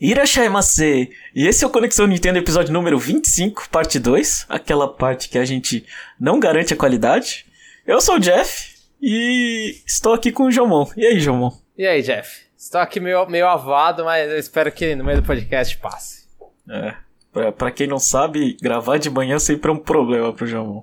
Irashaimase! E esse é o Conexão Nintendo episódio número 25, parte 2, aquela parte que a gente não garante a qualidade. Eu sou o Jeff e estou aqui com o Jomon. E aí, Jomon? E aí, Jeff? Estou aqui meio, meio avado, mas eu espero que no meio do podcast passe. É, pra, pra quem não sabe, gravar de manhã sempre é um problema pro Jomon.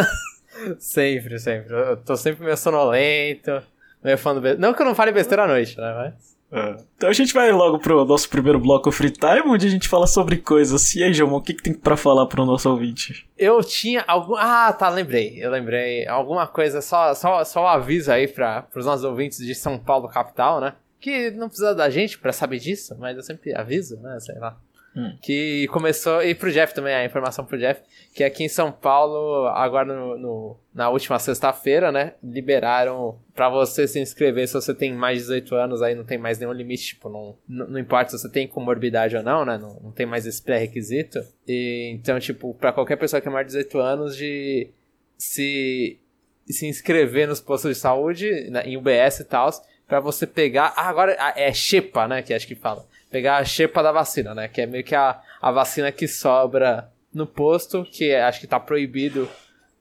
sempre, sempre. Eu tô sempre meio sonolento, meio falando besteira. Não que eu não fale besteira à noite, né? Mas... É. Então a gente vai logo pro nosso primeiro bloco Free Time, onde a gente fala sobre coisas. E aí, Jomon, o que, que tem pra falar pro nosso ouvinte? Eu tinha algum. Ah, tá, lembrei. Eu lembrei. Alguma coisa, só, só, só um aviso aí para pros nossos ouvintes de São Paulo, capital, né? Que não precisa da gente pra saber disso, mas eu sempre aviso, né? Sei lá. Hum. Que começou, e pro Jeff também, a informação pro Jeff, que aqui em São Paulo, agora no, no na última sexta-feira, né, liberaram para você se inscrever se você tem mais de 18 anos, aí não tem mais nenhum limite, tipo, não, não, importa se você tem comorbidade ou não, né, não, não tem mais esse pré-requisito. E, então, tipo, para qualquer pessoa que é mais de 18 anos, de se, se inscrever nos postos de saúde, né, em UBS e tal, para você pegar. Ah, agora é Xepa, né, que acho que fala pegar a xepa da vacina, né? Que é meio que a, a vacina que sobra no posto, que é, acho que tá proibido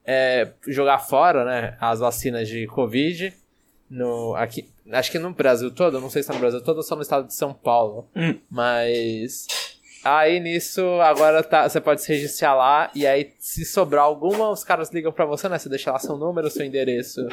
é, jogar fora, né? As vacinas de Covid. No, aqui, acho que no Brasil todo, não sei se tá no Brasil todo ou só no estado de São Paulo. Hum. Mas. Aí nisso, agora tá, você pode se registrar lá e aí se sobrar alguma, os caras ligam para você, né? Você deixa lá seu número, seu endereço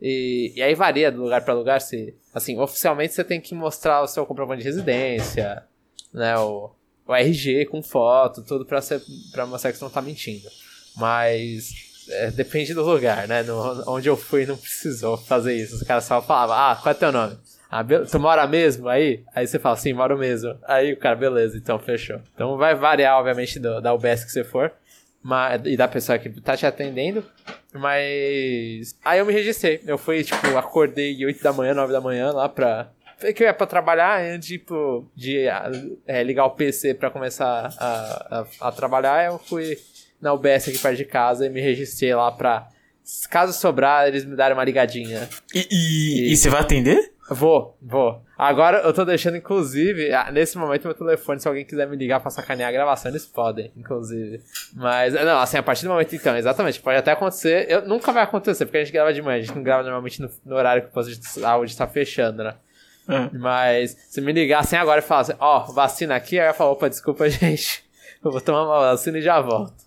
e, e aí varia de lugar para lugar. Se, assim, oficialmente você tem que mostrar o seu comprovante de residência, né? O, o RG com foto, tudo pra, ser, pra mostrar que você não tá mentindo. Mas é, depende do lugar, né? No, onde eu fui não precisou fazer isso. Os caras só falavam, ah, qual é teu nome? Ah, tu mora mesmo aí? Aí você fala, sim, moro mesmo. Aí o cara, beleza, então fechou. Então vai variar, obviamente, do, da UBS que você for mas, e da pessoa que tá te atendendo. Mas. Aí eu me registrei. Eu fui, tipo, acordei 8 da manhã, 9 da manhã lá pra. Que eu ia pra trabalhar antes, tipo, de é, ligar o PC pra começar a, a, a, trabalhar. Eu fui na UBS aqui perto de casa e me registrei lá pra. Caso sobrar, eles me darem uma ligadinha. E, e, e... e você vai atender? Vou, vou. Agora eu tô deixando, inclusive, nesse momento meu telefone, se alguém quiser me ligar pra sacanear a gravação, eles podem, inclusive. Mas, não, assim, a partir do momento então, exatamente, pode até acontecer. Eu, nunca vai acontecer, porque a gente grava de manhã, a gente não grava normalmente no, no horário que o posto de saúde tá fechando, né? É. Mas, se me ligassem agora e falassem, ó, oh, vacina aqui, aí eu falo, opa, desculpa, gente. Eu vou tomar uma vacina e já volto.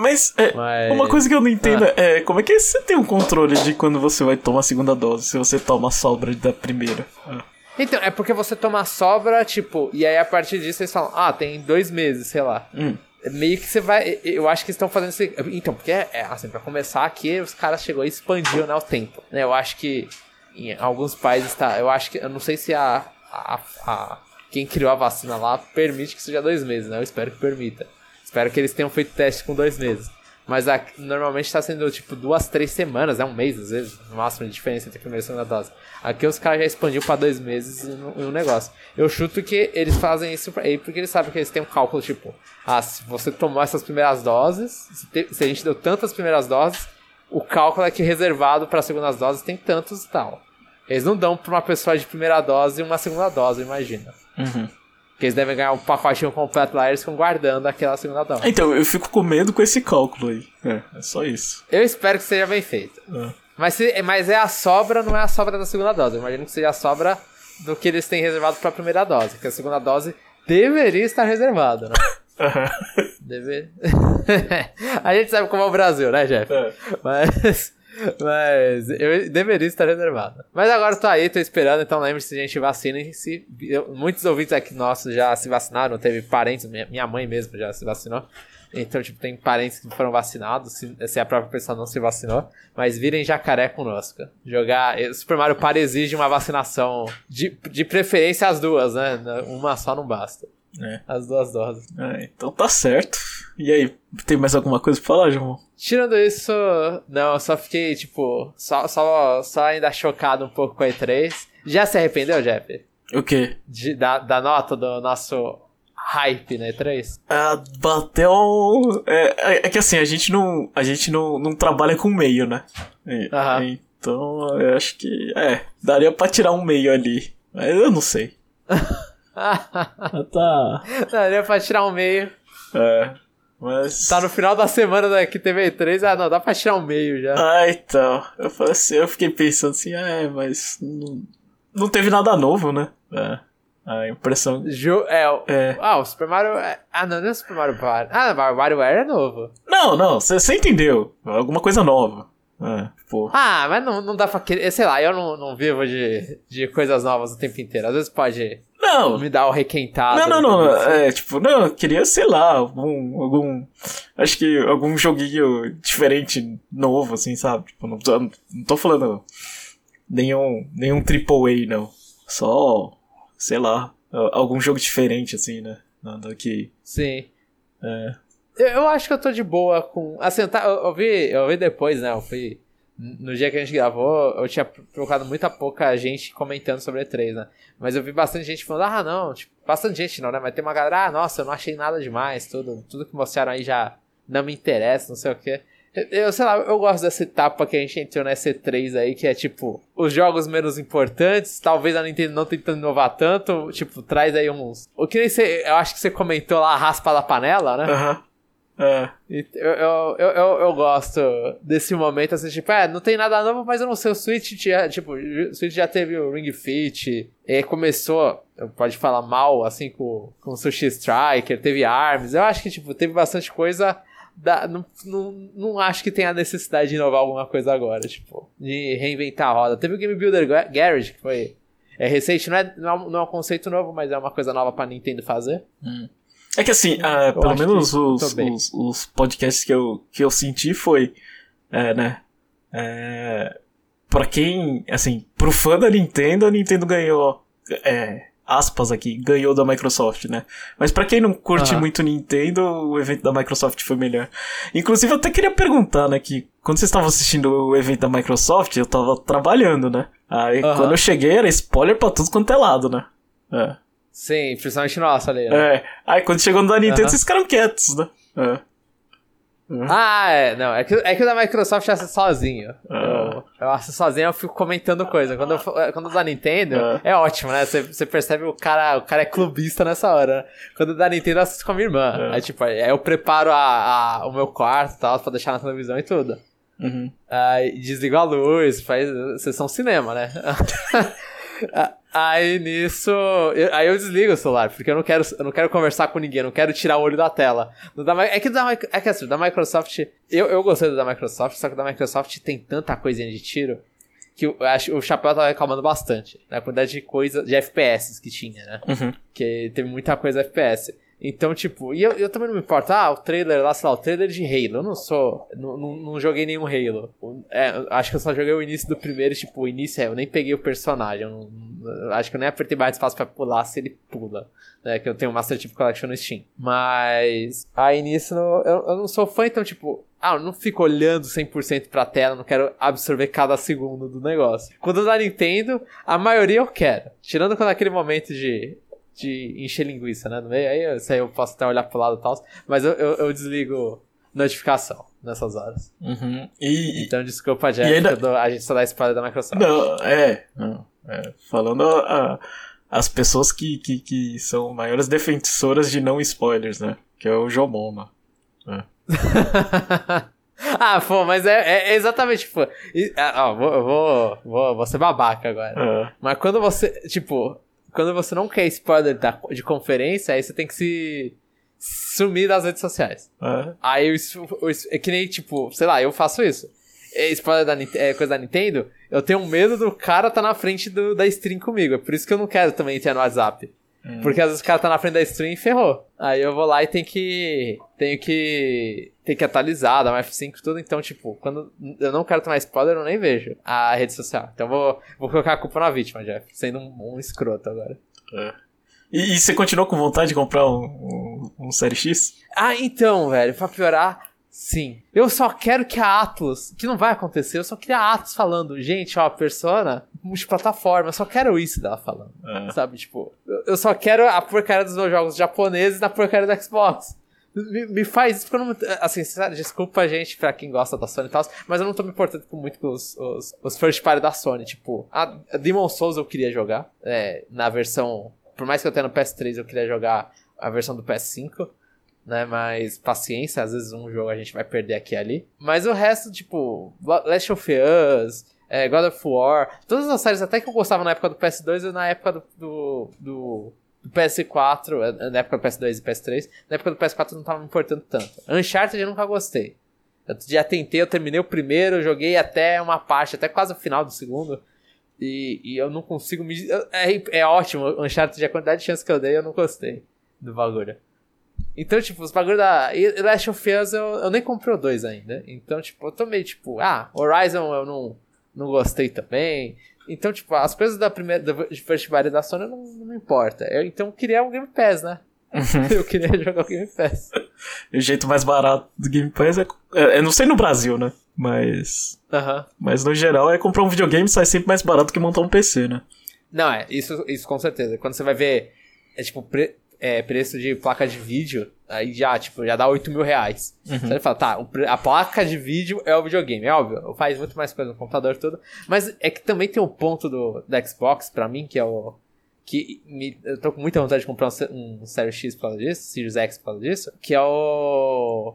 Mas, é, Mas, uma coisa que eu não entendo ah. é como é que você tem um controle de quando você vai tomar a segunda dose, se você toma a sobra da primeira. Ah. Então, é porque você toma a sobra, tipo, e aí a partir disso eles falam, ah, tem dois meses, sei lá. Hum. Meio que você vai. Eu acho que estão fazendo isso. Então, porque é, é assim, pra começar aqui, os caras chegou e expandiu né, o tempo. Né? Eu acho que em alguns países tá. Eu acho que. Eu não sei se a, a, a quem criou a vacina lá permite que seja dois meses, né? Eu espero que permita. Espero que eles tenham feito teste com dois meses. Mas a, normalmente está sendo tipo duas, três semanas, é um mês às vezes, no máximo de diferença entre a primeira e a segunda dose. Aqui os caras já expandiu para dois meses em um negócio. Eu chuto que eles fazem isso aí porque eles sabem que eles têm um cálculo tipo: ah, se você tomou essas primeiras doses, se, te, se a gente deu tantas primeiras doses, o cálculo é que reservado para as segundas doses tem tantos e tal. Eles não dão para uma pessoa de primeira dose uma segunda dose, imagina. Uhum. Porque eles devem ganhar um pacotinho completo lá e eles ficam guardando aquela segunda dose. Então, eu fico com medo com esse cálculo aí. É, é só isso. Eu espero que seja bem feito. É. Mas, se, mas é a sobra, não é a sobra da segunda dose. Eu imagino que seja a sobra do que eles têm reservado para a primeira dose. Que a segunda dose deveria estar reservada, né? Deve... a gente sabe como é o Brasil, né, Jeff? É. Mas mas eu deveria estar reservado. Mas agora eu tô aí, tô esperando, então lembre-se, gente, vacinem. Se, muitos ouvintes aqui nossos já se vacinaram, teve parentes, minha, minha mãe mesmo já se vacinou. Então, tipo, tem parentes que foram vacinados, se, se, a própria pessoa não se vacinou. Mas virem jacaré conosco. Jogar. Super Mario Party exige uma vacinação. De, de preferência as duas, né? Uma só não basta. É. As duas doses. É, então tá certo. E aí, tem mais alguma coisa pra falar, João? Tirando isso, não, eu só fiquei, tipo, só, só, só ainda chocado um pouco com a E3. Já se arrependeu, Jeff? O quê? De, da, da nota do nosso hype na E3? Ah, bateu. É, é, é, que assim, a gente não, a gente não, não trabalha com meio, né? É, Então, eu acho que. É, daria pra tirar um meio ali. Mas eu não sei. tá. É pra tirar um meio. É. Mas. Tá no final da semana da que teve E3, ah, não, dá pra tirar um meio já. Ah, então. Eu, falei assim, eu fiquei pensando assim, ah, é, mas. Não, não teve nada novo, né? É. A impressão. Jo é, É. Ah, o Super Mario. Ah, não, não é o Super Mario Party. Ah, o WarioWare é novo. Não, não, você entendeu. Alguma coisa nova. É, pô. Ah, mas não, não dá pra querer. Sei lá, eu não, não vivo de, de coisas novas o tempo inteiro. Às vezes pode Não, me dar o requentado. Não, não, não. É, tipo, não, eu queria, sei lá, algum. algum acho que algum joguinho diferente, novo, assim, sabe? Tipo, não tô, não tô falando nenhum, nenhum AAA, não. Só, sei lá, algum jogo diferente, assim, né? Nada que. Sim. É. Eu, eu acho que eu tô de boa com. Assim, eu, tá, eu, eu vi, eu vi depois, né? Eu fui. No dia que a gente gravou, eu tinha procurado muita pouca gente comentando sobre E3, né? Mas eu vi bastante gente falando, ah, não, tipo, bastante gente não, né? Mas tem uma galera, ah, nossa, eu não achei nada demais, tudo, tudo que mostraram aí já não me interessa, não sei o quê. Eu, sei lá, eu gosto dessa etapa que a gente entrou nessa E3 aí, que é tipo, os jogos menos importantes, talvez a Nintendo não tentando inovar tanto, tipo, traz aí uns. O que nem você, eu acho que você comentou lá a raspa da panela, né? Aham. É. Eu, eu, eu, eu, gosto desse momento, assim, tipo, é, não tem nada novo, mas eu não sei, o Switch tinha, tipo, o Switch já teve o Ring Fit, e começou, pode falar mal, assim, com, com o Sushi Striker, teve ARMS, eu acho que, tipo, teve bastante coisa, da, não, não, não acho que tenha a necessidade de inovar alguma coisa agora, tipo, de reinventar a roda. Teve o Game Builder Ga- Garage, que foi, é recente, não é, não é um- não é um conceito novo, mas é uma coisa nova pra Nintendo fazer. É que assim, ah, pelo menos os, os, os podcasts que eu, que eu senti foi, é, né, é, pra quem, assim, pro fã da Nintendo, a Nintendo ganhou, é, aspas aqui, ganhou da Microsoft, né, mas pra quem não curte Aham. muito Nintendo, o evento da Microsoft foi melhor. Inclusive, eu até queria perguntar, né, que quando vocês estavam assistindo o evento da Microsoft, eu tava trabalhando, né, aí quando eu cheguei era spoiler pra tudo quanto é lado, né. É. Sim, principalmente nossa ali, né? É. Aí quando chegou no da Nintendo, Aham. vocês ficaram quietos, né? É. Ah, é. Não, é que, é que o da Microsoft eu acesso sozinho. Ah. Eu, eu sozinho, eu fico comentando coisa. Quando, eu, fa- quando o da Nintendo, Ah. é ótimo, né? Você, percebe o cara, o cara é clubista nessa hora. né? Quando o da Nintendo, eu assisto com a minha irmã. Ah. Aí, tipo, aí eu preparo a, a- o meu quarto e tal, pra deixar na televisão e tudo. Uhum. Aí desligo a luz, faz sessão cinema, né? Aí nisso. eu- aí eu desligo o celular, porque eu não quero, eu não quero conversar com ninguém, eu não quero tirar o olho da tela. Da é que da, é que assim, da Microsoft. Eu, eu gostei da Microsoft, só que da Microsoft tem tanta coisinha de tiro que eu acho o chapéu tava reclamando bastante. Na quantidade de coisa, de FPS que tinha, né? Uhum. que teve muita coisa FPS. Então, tipo, e eu, eu também não me importo, ah, o trailer lá, sei lá, o trailer de Halo. Eu não sou. Não, não, joguei nenhum Halo. É, eu acho que eu só joguei o início do primeiro, tipo, o início é, eu nem peguei o personagem. Eu não- eu acho que eu nem apertei mais espaço pra pular se ele pula. Né, que eu tenho o Master Chief Collection no Steam. Mas. Aí nisso eu, eu não sou fã, então, tipo. Ah, eu não fico olhando 100% pra tela, não quero absorver cada segundo do negócio. Quando da Nintendo, a maioria eu quero. Tirando quando é aquele momento de, de encher linguiça, né? No meio, aí isso aí eu posso até olhar pro lado e tal. Mas eu, eu, eu desligo notificação nessas horas. Uhum. E. Então desculpa, Jeff, E ainda- dou- a gente só dá spoiler da Microsoft. Não, é. não, é. Falando a- as pessoas que, que, que são maiores defensoras de não spoilers, né? Que é o Jomon, mano. ah, pô, mas é, é exatamente. E, ah, ó, vou, vou, vou, vou ser babaca agora. É. Mas quando você, tipo, quando você não quer spoiler da, de conferência, aí você tem que se sumir das redes sociais. É. Aí o es- é que nem, tipo, sei lá, eu faço isso. É spoiler da é coisa da Nintendo, eu tenho medo do cara tá na frente do, da stream comigo. É por isso que eu não quero também entrar no WhatsApp. Porque às vezes o cara tá na frente da stream e ferrou. Aí eu vou lá e tenho que. Tenho que. Tem que atualizar, dar um F5 e tudo. Então, tipo, quando eu não quero tomar spoiler, eu nem vejo a rede social. Então eu vou, vou colocar a culpa na vítima, Jeff. Sendo um, um escroto agora. é. E, e você continuou com vontade de comprar um, um, um Série X? Ah, então, velho, pra piorar, sim. Eu só quero que a Atlas, que não vai acontecer, eu só queria a Atlas falando, gente, ó, Persona, multiplataforma, eu só quero isso dela falando. É. Sabe, tipo, eu- só quero a porcaria dos meus jogos japoneses na porcaria do Xbox. Me, me faz isso, porque eu não. Assim, sério, desculpa, gente, pra quem gosta da Sony e tal, mas eu não tô me importando com muito com os, os, os first party da Sony. Tipo, a a Demon Souls eu queria jogar, é, na versão por mais que eu tenha no PS3, eu queria jogar a versão do PS5, né? Mas paciência, às vezes um jogo a gente vai perder aqui e ali. Mas o resto, tipo, Last of Us, é, God of War, todas as séries até que eu gostava na época do PS2 e na época do, do, do, do PS4, é, na época do PS2 e PS3, na época do PS4 não tava me importando tanto. Uncharted eu nunca gostei. Eu já tentei, eu terminei o primeiro, joguei até uma parte, até quase o final do segundo. E, e eu não consigo me. É, é ótimo, Uncharted, a quantidade de chance que eu dei, eu não gostei do bagulho. Então, tipo, os bagulho da. E Last of Us eu, eu nem comprei 2 ainda. Então, tipo, eu tô meio tipo, ah, Horizon eu não, não gostei também. Então, tipo, as coisas da primeira da First da Sony não, não me importa. Eu, então eu queria um Game Pass, né? eu queria jogar o Game Pass. o jeito mais barato do Game Pass é, é. Eu não sei no Brasil, né? Mas. Uhum. Mas no geral é comprar um videogame sai sempre mais barato que montar um PC, né? Não, é, isso, isso com certeza. Quando você vai ver. É tipo, pre, é, preço de placa de vídeo, aí já, tipo, já dá 8 mil reais. Uhum. Falar, tá, a placa de vídeo é o videogame, é óbvio, faz muito mais coisa no computador tudo. Mas é que também tem um ponto do, do Xbox, pra mim, que é o. Que me, eu tô com muita vontade de comprar um, um Series X por causa disso, Series X por causa disso, que é o.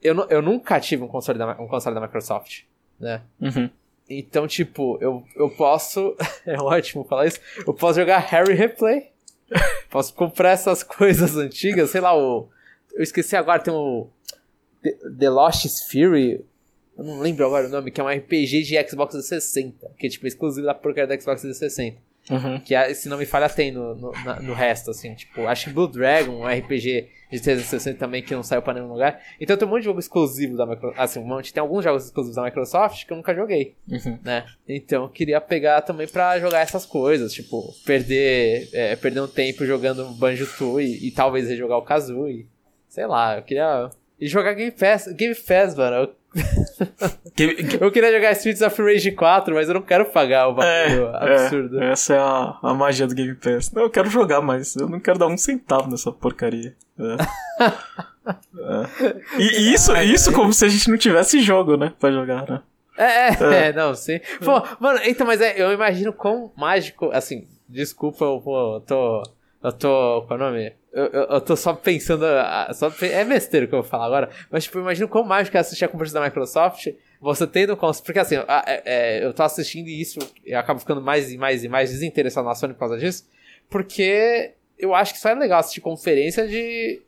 Eu, eu nunca tive um console da, um console da Microsoft, né? Uhum. Então, tipo, eu, eu posso. é ótimo falar isso. Eu posso jogar Harry Replay Posso comprar essas coisas antigas, sei lá, o. Eu esqueci agora, tem o. The Lost Fury. Eu não lembro agora o nome, que é um RPG de Xbox 360. Que é tipo exclusivo da porcaria da Xbox 360. Uhum. Que se não me falha tem no, no, na, no, resto, assim, tipo, acho que Blue Dragon, um RPG de 360 também que não saiu pra nenhum lugar. Então tem um monte de jogo exclusivo da Microsoft, assim, um monte, tem alguns jogos exclusivos da Microsoft que eu nunca joguei, uhum. né? Então eu queria pegar também pra jogar essas coisas, tipo, perder, é, perder um tempo jogando Banjo-Tooie e, e talvez rejogar o Kazooie, sei lá, eu queria... E jogar Game Pass, Game Pass, mano, eu eu queria jogar Streets of Rage 4, mas eu não quero pagar o bagulho é, absurdo. É, essa é a, a magia do Game Pass. Não, eu quero jogar, mas eu não quero dar um centavo nessa porcaria. É. é. E, e isso, isso como se a gente não tivesse jogo, né? Pra jogar, né? É, é, é. é não, sim. Pô, mano, então, mas é, eu imagino quão mágico, assim, desculpa, eu, pô, eu tô. Eu tô. Qual é o nome? Eu, eu, eu, tô só pensando. Só, é besteira que eu vou falar agora. Mas, tipo, imagina quão mágico é assistir a conferência da Microsoft. Você tendo. Porque, assim, é, é, eu tô assistindo isso eu acabo ficando mais e mais e mais desinteressado na Sony por causa disso. Porque eu acho que só é legal assistir conferência de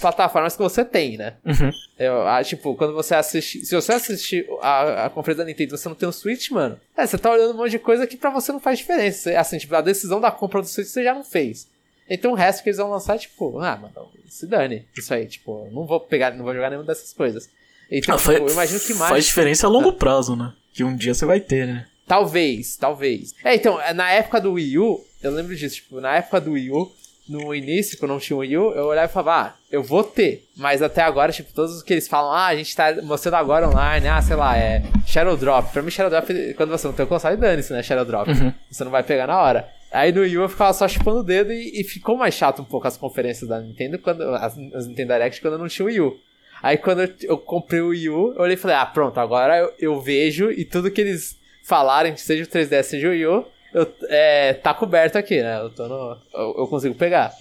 plataformas que você tem, né? Uhum. Eu, ah, tipo, quando você assiste. Se você assistir a, a conferência da Nintendo e você não tem um Switch, mano, é, você tá olhando um monte de coisa que pra você não faz diferença. Assim, tipo, a decisão da compra do Switch você já não fez. Então o resto que eles vão lançar, tipo, ah, mano, se dane. Isso aí, tipo, não vou pegar, não vou jogar nenhuma dessas coisas. Então, ah, tipo, eu imagino que mais. Faz diferença a longo ah. prazo, né? Que um dia você vai ter, né? Talvez, talvez. É, então, na época do Wii U, eu lembro disso, tipo, na época do Wii U, no início, quando não tinha o Wii U, eu olhava e falava, ah, eu vou ter. Mas até agora, tipo, todos os que eles falam, ah, a gente tá mostrando agora online, ah, sei lá, é Shadow Drop. Pra mim, Shadow Drop, quando você não tem o console, dane-se, né, Shadow Drop. Uhum. Você não vai pegar na hora. Aí no Wii eu ficava só chupando o dedo e, e, ficou mais chato um pouco as conferências da Nintendo, quando, as, as Nintendo Direct, quando eu não tinha o Wii U. Aí quando eu, eu, comprei o Wii U, eu olhei e falei, ah, pronto, agora eu, eu vejo e tudo que eles falarem, seja o 3DS, seja o Wii U, eu, é, tá coberto aqui, né? Eu, tô no, eu, eu consigo pegar.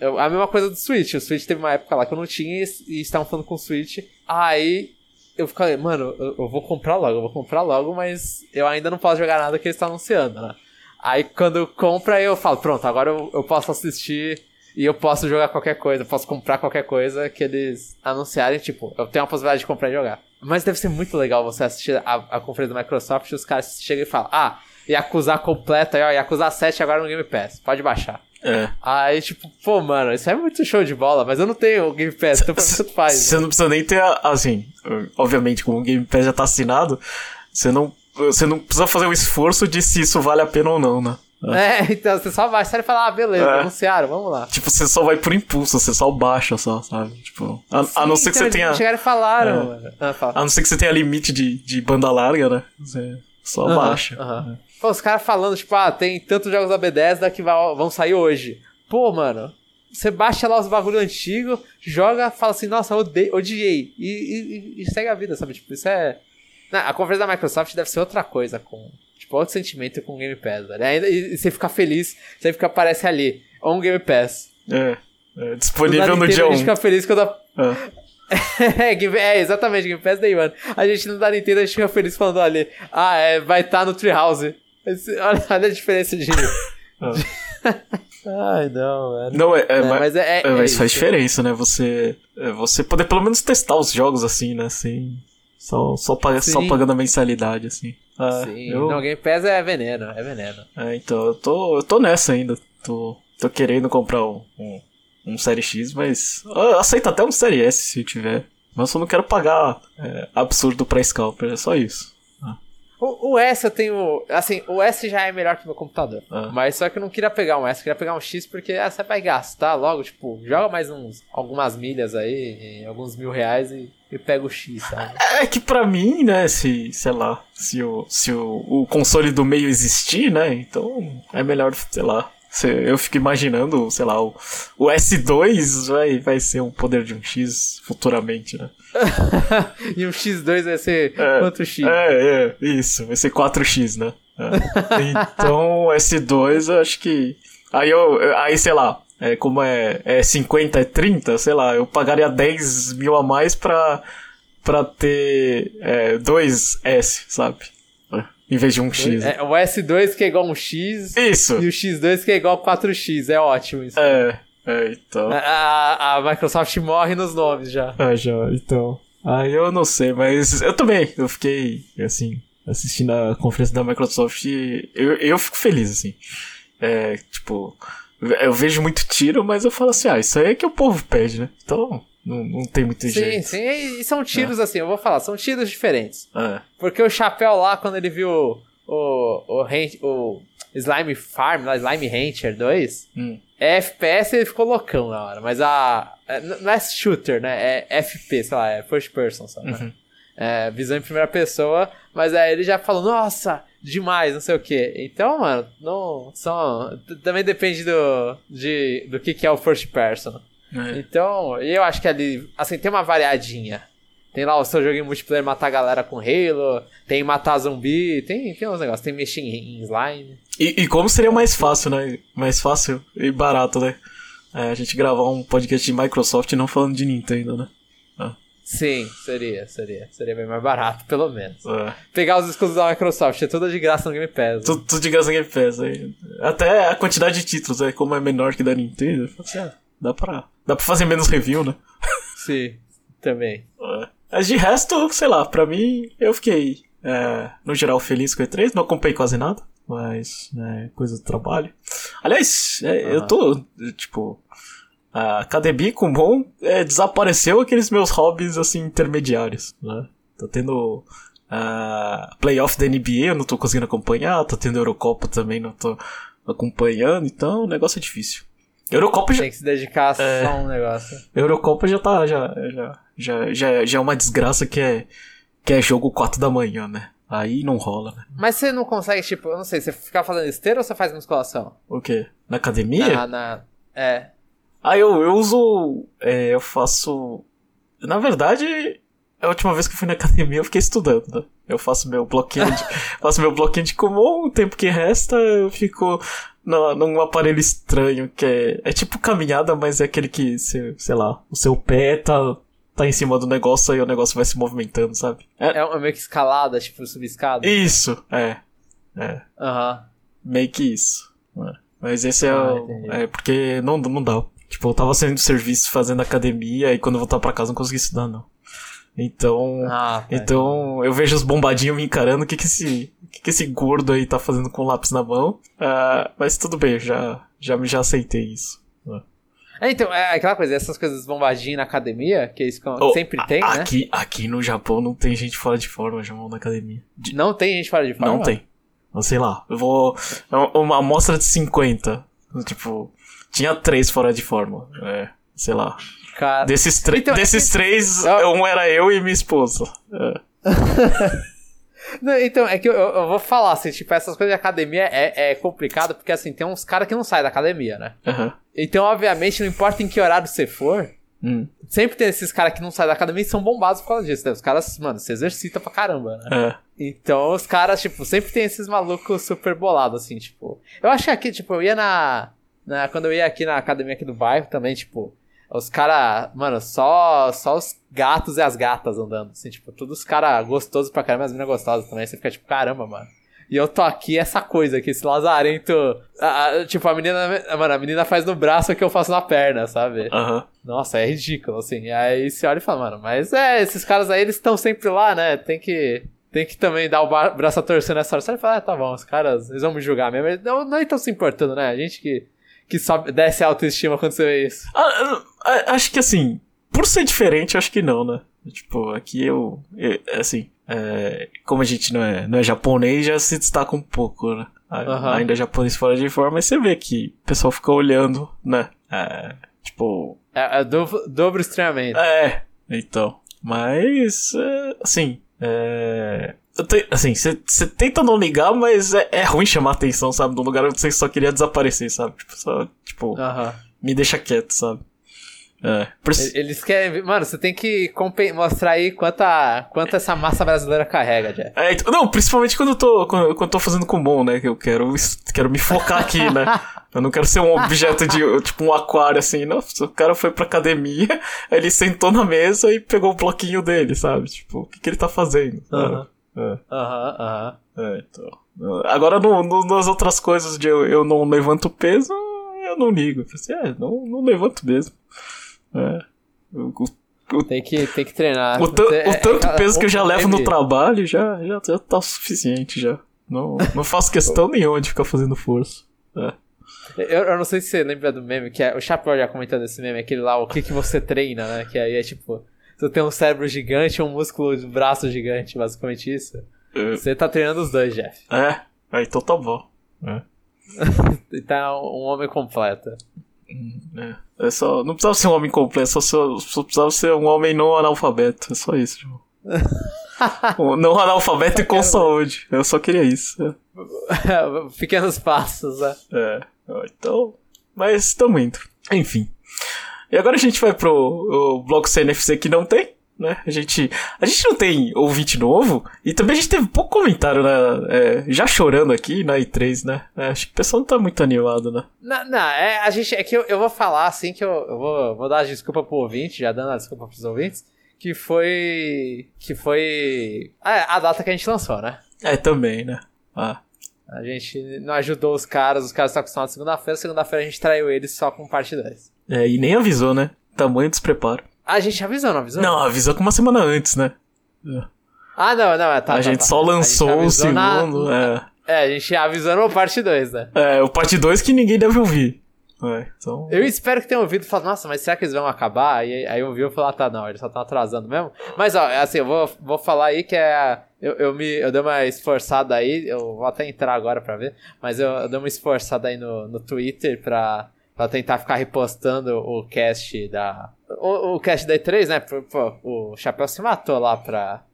Eu, a mesma coisa do Switch. O Switch teve uma época lá que eu não tinha e, e estavam falando com o Switch. Aí eu falei, mano, eu, eu, vou comprar logo, eu vou comprar logo, mas eu ainda não posso jogar nada que eles estão anunciando, né? Aí quando compra, eu falo, pronto, agora eu, eu posso assistir e eu posso jogar qualquer coisa, posso comprar qualquer coisa que eles anunciarem, tipo, eu tenho a possibilidade de comprar e jogar. Mas deve ser muito legal você assistir a, a conferência da Microsoft e os caras chegam e falam, ah, Yakuza completa aí, ó, Yakuza 7 agora no Game Pass, pode baixar. É. Aí, tipo, pô, mano, isso é muito show de bola, mas eu não tenho o Game Pass, então você faz. Você né? não precisa nem ter, assim, obviamente, como o Game Pass já tá assinado, você não você não precisa fazer o esforço de se isso vale a pena ou não, né? É, então você só baixa e fala, ah, beleza, é. anunciaram, vamos lá. Tipo, você só vai por impulso, você só baixa só, sabe? Tipo, a, Sim, a não ser que você tenha. Chegaram e falaram, é. ah, fala. A não ser que você tenha limite de, de banda larga, né? Você só uh -huh, baixa. Uh -huh. é. Pô, os caras falando, tipo, ah, tem tantos jogos da Bethesda que vão sair hoje. Pô, mano, você baixa lá os bagulho antigo, joga, fala assim, nossa, odiei, odiei. E, e, e segue a vida, sabe? Tipo, isso é não, a conferência da Microsoft deve ser outra coisa, com tipo, outro sentimento com o Game Pass, velho. Ainda, e, você fica feliz, você fica, aparece ali. on Game Pass. É. é disponível no dia 1. A gente fica feliz quando a... É. é, exatamente, Game Pass Day One. A gente não dá Nintendo, a gente fica feliz falando ali, ah, é, vai estar tá no Treehouse. Olha, olha a diferença de. Ai, não, velho. Não, é, é, é mas, é, é, é mas faz diferença, né? Você, você poder pelo menos testar os jogos assim, né? Assim, só, só, pag só pagando a mensalidade, assim. Ah, Sim, eu... não, Game Pass é veneno, é veneno. É, então, eu tô, eu tô nessa ainda. Tô, tô querendo comprar um, um, um Série X, mas eu aceito até um Série S se tiver. Mas eu só não quero pagar é, absurdo pra Scalper, é só isso. O, o, S eu tenho. Assim, o S já é melhor que o meu computador. Ah. Mas só que eu não queria pegar um S, eu queria pegar um X porque ah, você vai gastar logo, tipo, joga mais uns, algumas milhas aí, alguns mil reais e, e pega o X, sabe? É que pra mim, né, se, sei lá, se o, se o, o console do meio existir, né, então é melhor, sei lá, eu fico imaginando, sei lá, o, o S2 vai, vai ser um poder de um X futuramente, né? e o X2 vai ser é, quanto X? É, é, isso, vai ser 4X, né? É. Então, o S2 eu acho que. Aí eu. Aí, sei lá, é, como é, é 50, é 30, sei lá, eu pagaria 10 mil a mais pra, pra ter é, 2S, sabe? Em vez de um X. É, o S2 que é igual um X. Isso. E o X2 que é igual a 4X. É ótimo isso. É, é, então. A, a Microsoft morre nos nomes já. É, já, então. Aí eu não sei, mas eu também. Eu fiquei, assim, assistindo a conferência da Microsoft e eu, eu fico feliz, assim. É, tipo, eu vejo muito tiro, mas eu falo assim, ah, isso aí é que o povo pede, né? Então, não, não tem muito sim, jeito. Sim, sim. E são tiros é. assim, eu vou falar, são tiros diferentes. É. Porque o Chapéu lá, quando ele viu o, o, o, Slime Farm, lá, Slime Rancher 2, hum. É FPS ele ficou loucão na hora. Mas a. É, não é shooter, né? É FP, sei lá, é first person, sabe? Uhum. É, visão em primeira pessoa, mas aí ele já falou, nossa, demais, não sei o que. Então, mano, não. São, também depende do, de, do que, que é o first person. É. Então, eu acho que ali, assim, tem uma variadinha. Tem lá o seu jogo em multiplayer matar a galera com Halo, tem matar zumbi, tem, tem uns negócios, tem mexer em, em slime. E, e, como seria mais fácil, né? Mais fácil e barato, né? É, a gente gravar um podcast de Microsoft não falando de Nintendo, né? Ah. Sim, seria, seria. Seria bem mais barato, pelo menos. É. Pegar os exclusivos da Microsoft, é tudo de graça no Game Pass. Né? Tudo, tudo, de graça no Game Pass. Aí. Até a quantidade de títulos, aí, como é menor que da Nintendo, assim, ah, dá pra Dá pra fazer menos review, né? Sim, também. É. Mas de resto, sei lá, pra mim, eu fiquei, é, no geral, feliz com o E3. Não acompanhei quase nada, mas, é, coisa do trabalho. Aliás, é, eu tô, tipo, a academia com bom é, desapareceu aqueles meus hobbies, assim, intermediários, né? Tô tendo uh, playoff da NBA, eu não tô conseguindo acompanhar, tô tendo Eurocopa também, não tô acompanhando, então o negócio é difícil. Eurocopa já. Tem que se dedicar é, só a um negócio. Eurocopa já tá. Já, já, já, já, já é uma desgraça que é, que é jogo 4 da manhã, né? Aí não rola, né? Mas você não consegue, tipo, eu não sei, você ficar fazendo esteira ou você faz musculação? O quê? Na academia? Na. na é. Ah, eu, eu uso. É, eu faço. Na verdade, a última vez que eu fui na academia eu fiquei estudando, né? Eu faço meu bloquinho de, faço meu bloquinho de comum, o tempo que resta eu fico no, num aparelho estranho que é, é tipo caminhada, mas é aquele que, sei, sei lá, o seu pé tá, tá em cima do negócio e o negócio vai se movimentando, sabe? É, é meio que escalada, tipo subir escada. Isso, é. É. Aham. Uhum. Meio que isso. É. Mas esse é ah, é o. É porque não, não dá. Tipo, eu tava saindo do serviço fazendo academia e quando eu voltar pra casa não consegui estudar, não. Então, ah, então eu vejo os bombadinhos me encarando, o que que esse, que que esse gordo aí tá fazendo com o lápis na mão? Uh, mas tudo bem, já, já, já aceitei isso. É, então, é aquela coisa, essas coisas bombadinhas na academia, que eles oh, sempre tem, né? aqui? Aqui no Japão não tem gente fora de forma, João, na academia. De... Não tem gente fora de forma? Não tem. Não sei lá, eu vou... É uma amostra de 50, tipo, tinha três fora de forma, é, sei lá. Cara. Desses, então, desses é... três, um era eu e minha esposa. É. não, então, é que eu, eu, vou falar, assim, tipo, essas coisas de academia é, é complicado, porque, assim, tem uns caras que não saem da academia, né? Uhum. Então, obviamente, não importa em que horário você for, hum. sempre tem esses caras que não saem da academia e são bombados por causa disso, né? Os caras, mano, se exercita pra caramba, né? É. Então, os caras, tipo, sempre tem esses malucos super bolados, assim, tipo... Eu acho que aqui, tipo, eu ia na né, quando eu ia aqui na academia aqui do bairro também, tipo, os caras, mano, só, só os gatos e as gatas andando, assim, tipo, todos os caras gostosos pra caramba, as meninas gostosas também, você fica tipo, caramba, mano. E eu tô aqui, essa coisa aqui, esse lazarento. A, a, tipo, a menina. Mano, a menina faz no braço o que eu faço na perna, sabe? Aham. Nossa, é ridículo, assim. E aí você olha e fala, mano, mas é, esses caras aí, eles estão sempre lá, né? Tem que. Tem que também dar o braço a torcer nessa hora. Você fala, ah, tá bom, os caras, eles vão me julgar mesmo. Eles não, não estão se importando, né? A gente que, que sobe, desce a autoestima quando você vê isso. Ah, ah, acho que assim, por ser diferente, acho que não, né? Tipo, aqui eu. eu- assim, é, como a gente não é, não é japonês, já se destaca um pouco, né? Aham. Ainda é japonês fora de forma, mas você vê que o pessoal fica olhando, né? É, tipo. É, é dobro, dobro estranhamento. É, então. Mas, é, assim. É. te- assim, você tenta não ligar, mas é, é ruim chamar atenção, sabe? Do lugar onde você só queria desaparecer, sabe? Tipo, só, tipo, Aham. me deixa quieto, sabe? É. Por Eles querem. Mano, você tem que mostrar aí quanta, quanta essa massa brasileira carrega, Jeff. É, então- não, principalmente quando eu tô, quando, quando eu tô fazendo com bom, né? Que eu quero, quero me focar aqui, né? Eu não quero ser um objeto de, tipo, um aquário, assim. Não, o cara foi pra academia, ele sentou na mesa e pegou o bloquinho dele, sabe? Tipo, o que, que ele tá fazendo? sabe? Aham. É, Aham, aham. é, então. Agora, no, no- nas outras coisas de eu, eu não levanto peso, eu não ligo. Eu assim, é, não, não levanto mesmo. É. O, o, Tem que, tem que treinar. o, tan- É- o tanto é- peso que eu já levo no trabalho já, já, já tá o suficiente já. Não, não faço questão nenhuma de ficar fazendo força. É. Eu, eu não sei se você lembra do meme, que é. O Chapéu já comentando esse meme, aquele lá, o que, que você treina, né? Que aí é tipo. Você tem um cérebro gigante e um músculo de braço gigante, basicamente isso. É, Você tá treinando os dois, Jeff. é, é, então tá bom. É. Tá um homem completo. É. É só, não precisava ser um homem completo, só, só, só precisava ser um homem não analfabeto. É só isso, João. Um não analfabeto e com saúde. Eu só queria isso. É. Pequenos passos, né? É, então. Mas estamos indo. Enfim. E agora a gente vai pro bloco CNFC que não tem, né? A gente, a gente não tem ouvinte novo e também a gente teve pouco comentário, né? É, já chorando aqui na I3, né? É, acho que o pessoal não tá muito animado, né? Não, não, é, a gente, é que eu, eu vou falar assim que eu, eu vou, vou dar a desculpa pro ouvinte, já dando a desculpa pros ouvintes, que foi. Que foi. A, a data que a gente lançou, né? É, também, né? Ah, A gente não ajudou os caras, os caras estão acostumados segunda-feira, segunda-feira a gente traiu eles só com parte 10. É, e nem avisou, né? Tamanho despreparo. A gente avisou, não avisou? Não, avisou com uma semana antes, né? Ah, não, não, é, tá. a tá, gente tá. só lançou o avisou na- segundo. É. É, a gente avisou no parte 2, né? é, o parte 2 que ninguém deve ouvir. É, então. Eu espero que tenham ouvido e falado, nossa, mas será que eles vão acabar? Aí, aí eu vi e falei, ah, tá, não, eles só estão atrasando mesmo. Mas, ó, assim, eu vou, vou falar aí que é. Eu, eu, me, eu dei uma esforçada aí, eu vou até entrar agora pra ver, mas eu, eu dei uma esforçada aí no, no Twitter pra, pra tentar ficar repostando o cast da. O, o cast da E3, né? Pô, pô, o Chapéu se matou lá pra,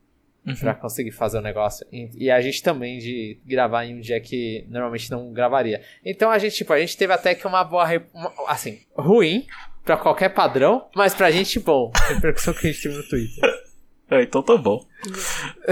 pra conseguir fazer o negócio. E, e a gente também de gravar em um dia que normalmente não gravaria. Então a gente, tipo, a gente teve até que uma boa. uma- assim, ruim pra qualquer padrão, mas pra gente bom. A repercussão que a gente teve no Twitter. É, então tá bom.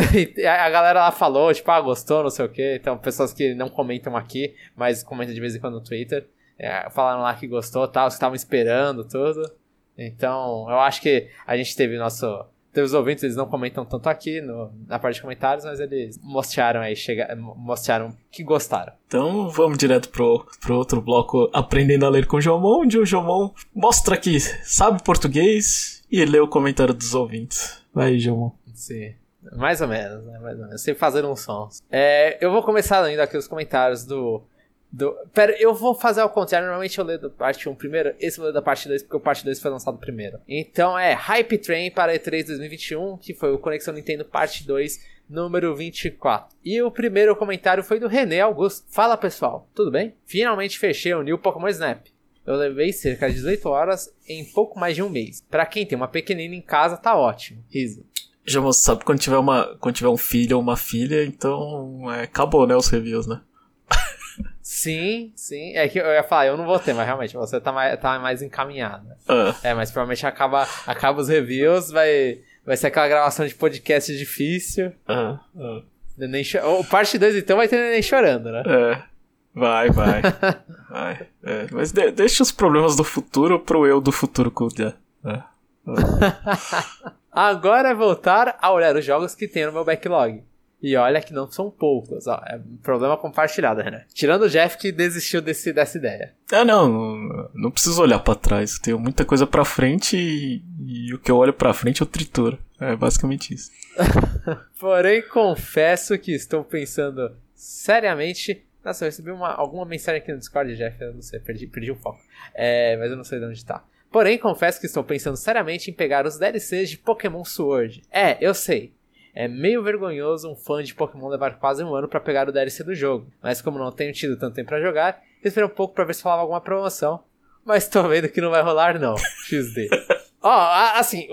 A a galera lá falou, tipo, ah, gostou, não sei o quê. Então, pessoas que não comentam aqui, mas comentam de vez em quando no Twitter, é, falaram lá que gostou, tal, que estavam esperando tudo. Então, eu acho que a gente teve nosso. Teve os ouvintes, eles não comentam tanto aqui no, na parte de comentários, mas eles mostraram aí, chega, mostraram que gostaram. Então vamos direto pro, pro outro bloco Aprendendo a Ler com o Jomon, onde o Jomon mostra que sabe português e lê o comentário dos ouvintes. Vai, Jomon. Sim. Mais ou menos, né? Mais ou menos. Sem fazer uns sons. É, eu vou começar lendo aqui os comentários do. Do... Pera, eu vou fazer ao contrário. Normalmente eu leio da parte 1 primeiro. Esse eu ler da parte 2 porque o parte 2 foi lançado primeiro. Então é Hype Train para E3 2021, que foi o Conexão Nintendo Parte 2, número 24. E o primeiro comentário foi do René Augusto. Fala pessoal, tudo bem? Finalmente fechei o New Pokémon Snap. Eu levei cerca de 18 horas em pouco mais de um mês. Pra quem tem uma pequenina em casa, tá ótimo. Riso. Jomon, você sabe quando tiver, uma, quando tiver um filho ou uma filha, então é, acabou, né, os reviews, né? Sim, sim. É que eu ia falar, eu não vou ter, mas realmente você tá mais, tá mais encaminhado. Ah, É, mas provavelmente acaba, acaba os reviews, vai, vai ser aquela gravação de podcast difícil. ah, ah, Neném cho- O parte 2 então vai ter neném chorando, né? é. Vai, vai. vai. É, mas de, deixa os problemas do futuro pro eu do futuro cuidar. É. Agora é voltar a olhar os jogos que tem no meu backlog. E olha que não são poucos, ó. É um problema compartilhado, Renan. Tirando o Jeff que desistiu desse, dessa ideia. Ah, não, não, não preciso olhar para trás. Tenho muita coisa para frente e, e, o que eu olho para frente eu trituro. É basicamente isso. Porém, confesso que estou pensando seriamente. Nossa, eu recebi uma, alguma mensagem aqui no Discord, Jeff. Eu não sei, perdi, perdi o foco. É, mas eu não sei de onde tá. Porém, confesso que estou pensando seriamente em pegar os DLCs de Pokémon Sword. É, eu sei. É meio vergonhoso um fã de Pokémon levar quase um ano para pegar o DLC do jogo, mas como não tenho tido tanto tempo para jogar, esperei um pouco para ver se falava alguma promoção. Mas tô vendo que não vai rolar não, XD. Ó, oh, assim,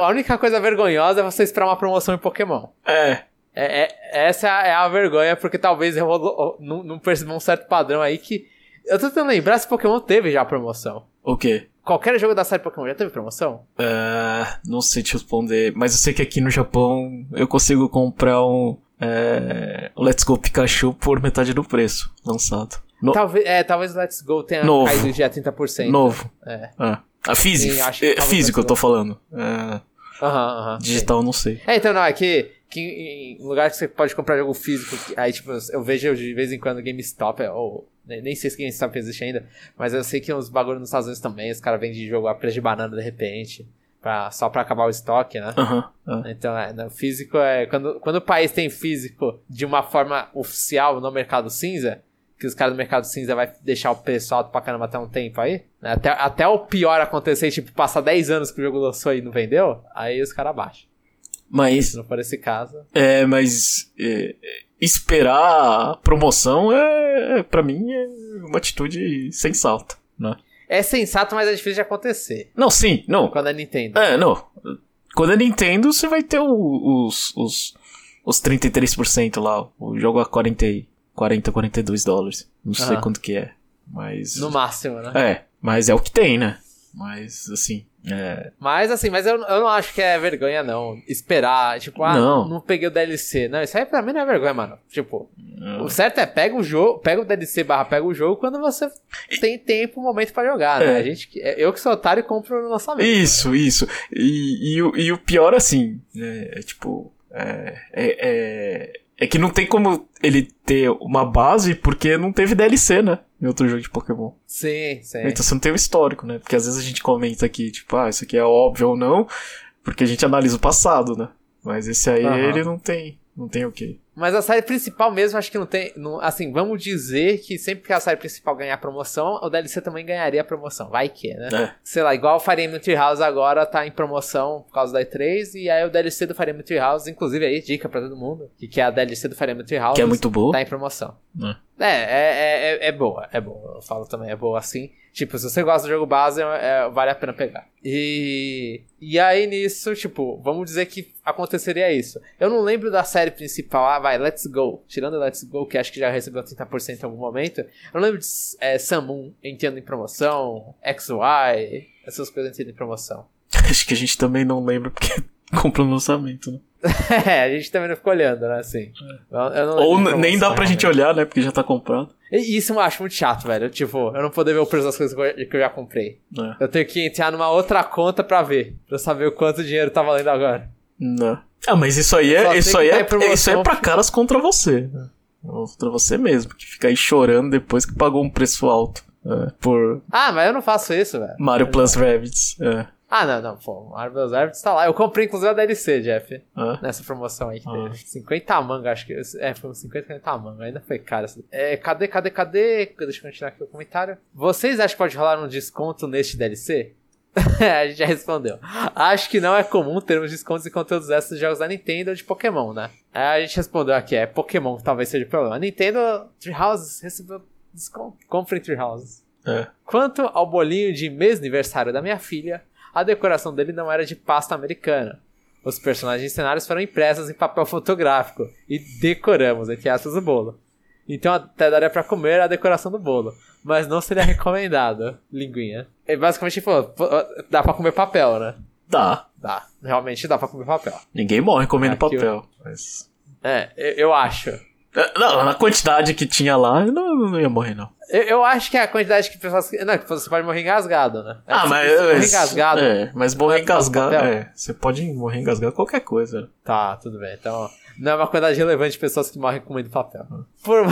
a única coisa vergonhosa é você esperar uma promoção em Pokémon. É. é, é essa é a vergonha, porque talvez eu não, não perceba um certo padrão aí que. Eu tô tentando lembrar se Pokémon teve já promoção. O quê? Qualquer jogo da série Pokémon já teve promoção? Uh, não sei te responder, mas eu sei que aqui no Japão eu consigo comprar um é, Let's Go Pikachu por metade do preço lançado. No... Talvez, é, talvez o Let's Go tenha Novo. caído já 30%. Novo. É. Ah. A física. É, físico, eu tô falando. É... Uhum, uhum, Digital, não sei. É, então não, é que, que em lugar que você pode comprar jogo físico, aí tipo, eu vejo de vez em quando GameStop, ou nem sei se GameStop existe ainda, mas eu sei que uns bagulho nos Estados Unidos também, os caras vendem jogo a preço de banana de repente. Pra, só pra acabar o estoque, né? Uhum, uhum. Então, é, no físico é. Quando, quando o país tem físico de uma forma oficial no mercado cinza, que os caras do mercado cinza vai deixar o preço alto pra caramba até um tempo aí, né? até, até o pior acontecer, tipo, passar 10 anos que o jogo lançou e não vendeu, aí os caras baixam. Mas. Se não for esse caso. É, mas. É, esperar promoção é, para mim, é uma atitude sensata, né? É sensato, mas é difícil de acontecer. Não, sim, não. Quando é Nintendo. É, não. Quando é Nintendo, você vai ter o, os, os, os 33% lá. O jogo a 40, 40 42 dólares. Não uhum. sei quanto que é. Mas. No máximo, né? É, mas é o que tem, né? Mas, assim. É... Mas assim, mas eu, eu não acho que é vergonha, não. Esperar, tipo, ah, não. não peguei o DLC. Não, isso aí pra mim não é vergonha, mano. Tipo, não. o certo é pega o jogo, pega o DLC barra pega o jogo quando você tem tempo, momento pra jogar, né? É. A gente, eu que sou otário compro no lançamento. Isso, né? isso. E, e, o, e o pior, assim, é, é tipo, é, é, é, que não tem como ele ter uma base porque não teve DLC, né? em outro jogo de Pokémon. Sim, sim. Então você não tem o histórico, né? Porque às vezes a gente comenta aqui, tipo, ah, isso aqui é óbvio ou não, porque a gente analisa o passado, né? Mas esse aí uhum. ele não tem, não tem o quê. Mas a série principal mesmo, acho que não tem. Não, assim, vamos dizer que sempre que a série principal ganhar promoção, o DLC também ganharia a promoção. Vai que, né? É. Sei lá, igual o Fire Emblem House agora tá em promoção por causa da E3, e aí o DLC do Fire Emblem House, inclusive aí, dica pra todo mundo, que, que é a DLC do Fire Emblem House. Que é muito boa. Tá em promoção. É. É, é, é, é boa, é boa. Eu falo também, é boa assim. Tipo, se você gosta do jogo base, é, é, vale a pena pegar. E. E aí nisso, tipo, vamos dizer que aconteceria isso. Eu não lembro da série principal, ah, vai, Let's Go. Tirando Let's Go, que acho que já recebeu 30% em algum momento. Eu não lembro de é, Samun entrando em promoção, XY, essas coisas entrando em promoção. Acho que a gente também não lembra porque comprou no lançamento, né? é, a gente também não ficou olhando, né? Assim. Ou nem dá pra gente olhar, né? Porque já tá comprado. E isso eu acho muito chato, velho. Tipo, eu não poder ver o preço das coisas que eu já comprei. É. Eu tenho que entrar numa outra conta pra ver. Pra saber o quanto dinheiro tá valendo agora. Não. Ah, mas isso aí é. Isso aí é, isso é pra caras contra você. Contra você mesmo. Que fica aí chorando depois que pagou um preço alto. É, por. Ah, mas eu não faço isso, velho. Mario Plus Rabbits. É. Ah, não, não, pô, Marvel's Rabbids tá lá. Eu comprei inclusive a DLC, Jeff. Ah. Nessa promoção aí que ah. teve. 50 manga, acho que. É, foi uns 50, 50 manga. Ainda foi caro. É, cadê, cadê, cadê? Deixa eu continuar aqui o comentário. Vocês acham que pode rolar um desconto neste DLC? a gente já respondeu. Acho que não é comum termos descontos em conteúdos extras de jogos da Nintendo ou de Pokémon, né? a gente respondeu aqui, é Pokémon que talvez seja o problema. A Nintendo Treehouse recebeu desconto. Compre em Treehouse. É. Quanto ao bolinho de mês aniversário da minha filha, a decoração dele não era de pasta americana. Os personagens e cenários foram impressos em papel fotográfico e decoramos, entre aspas, o bolo. Então até daria para comer a decoração do bolo, mas não seria recomendado, linguinha. E basicamente falou, dá para comer papel, né? Dá. Dá, realmente dá para comer papel. Ninguém morre comendo é, papel, eu... mas... É, eu, eu acho. É, Não, na quantidade que tinha lá, eu não, não ia morrer, não. Eu, eu acho que é a quantidade que pessoas. Não, que você pode morrer engasgado, né? Ah, Se mas. morrer engasgado. É, mas morrer engasgado. É, você pode morrer engasgado qualquer coisa. Tá, tudo bem. Então, não é uma quantidade relevante de pessoas que morrem comendo papel. Por,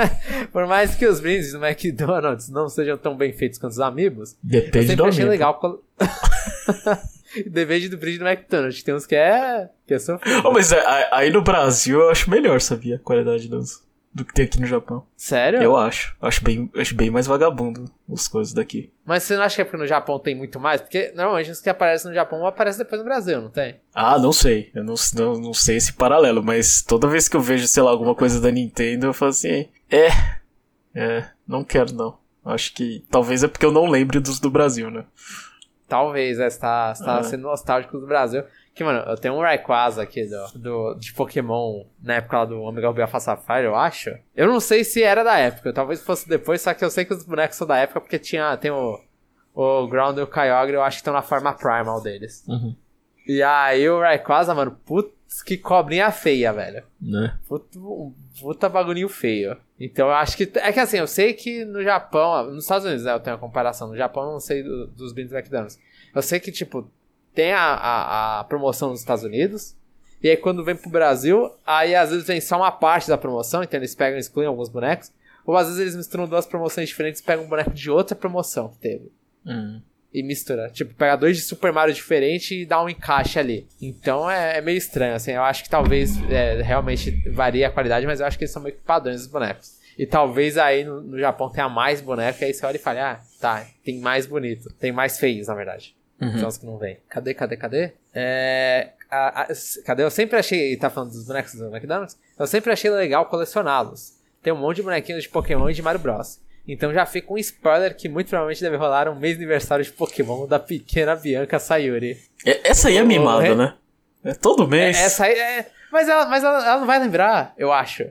por mais que os brindes do McDonald's não sejam tão bem feitos quanto os amigos, eu Depende do sempre achei amigo. legal. quando- Depende do brinde do McDonald's. Tem uns que é. que é sofrido. Oh, mas é, aí- aí no Brasil eu acho melhor, sabia? A qualidade dos, do que tem aqui no Japão. Sério? Eu acho. Acho bem, acho bem mais vagabundo as coisas daqui. Mas você não acha que é porque no Japão tem muito mais? Porque normalmente os que aparecem no Japão aparecem depois no Brasil, não tem? Ah, não sei. Eu não, não, não sei esse paralelo, mas toda vez que eu vejo, sei lá, alguma coisa da Nintendo, eu falo assim, é. É, não quero não. Acho que talvez é porque eu não lembre dos do Brasil, né? Talvez, é, você tá, você tá É. sendo nostálgico do Brasil. Que, mano, eu tenho um Rayquaza aqui do, do, de Pokémon na época lá do Omega Ruby Alpha Sapphire, eu acho. Eu não sei se era da época, talvez fosse depois, só que eu sei que os bonecos são da época porque tinha, tem o, o Ground e o Kyogre, eu acho que estão na forma primal deles. Uhum. E aí o Rayquaza, mano, putz, que cobrinha feia, velho. Né? Puta, puta bagulhinho feio. Então eu acho que. É que assim, eu sei que no Japão. Nos Estados Unidos, né? Eu tenho a comparação. No Japão eu não sei do- dos brindes McDonald's. Eu sei que, tipo, tem a, a, a promoção nos Estados Unidos. E aí quando vem pro Brasil, aí às vezes vem só uma parte da promoção, então eles pegam e excluem alguns bonecos. Ou às vezes eles misturam duas promoções diferentes e pegam um boneco de outra promoção que teve Hum. e mistura. Tipo, pega dois de Super Mario diferente e dá um encaixe ali. Então é, é meio estranho, assim. Eu acho que talvez é, realmente varie a qualidade, mas eu acho que eles são meio que padrões dos bonecos. E talvez aí no, no Japão tenha mais boneco, e aí você olha e fala, ah, tá, tem mais bonito. Tem mais feios, na verdade. Uhum. São os que não vêm. Cadê, cadê, cadê? É. a- a- cadê? Eu sempre achei. Tá falando dos bonecos do McDonald's? Eu sempre achei legal colecioná-los. Tem um monte de bonequinhos de Pokémon e de Mario Bros. Então já fica um spoiler que muito provavelmente deve rolar um mês de aniversário de Pokémon da pequena Bianca Sayuri. É- Essa aí é mimada, é- né? É todo mês. Essa aí é. Mas, ela, mas ela, ela não vai lembrar, eu acho.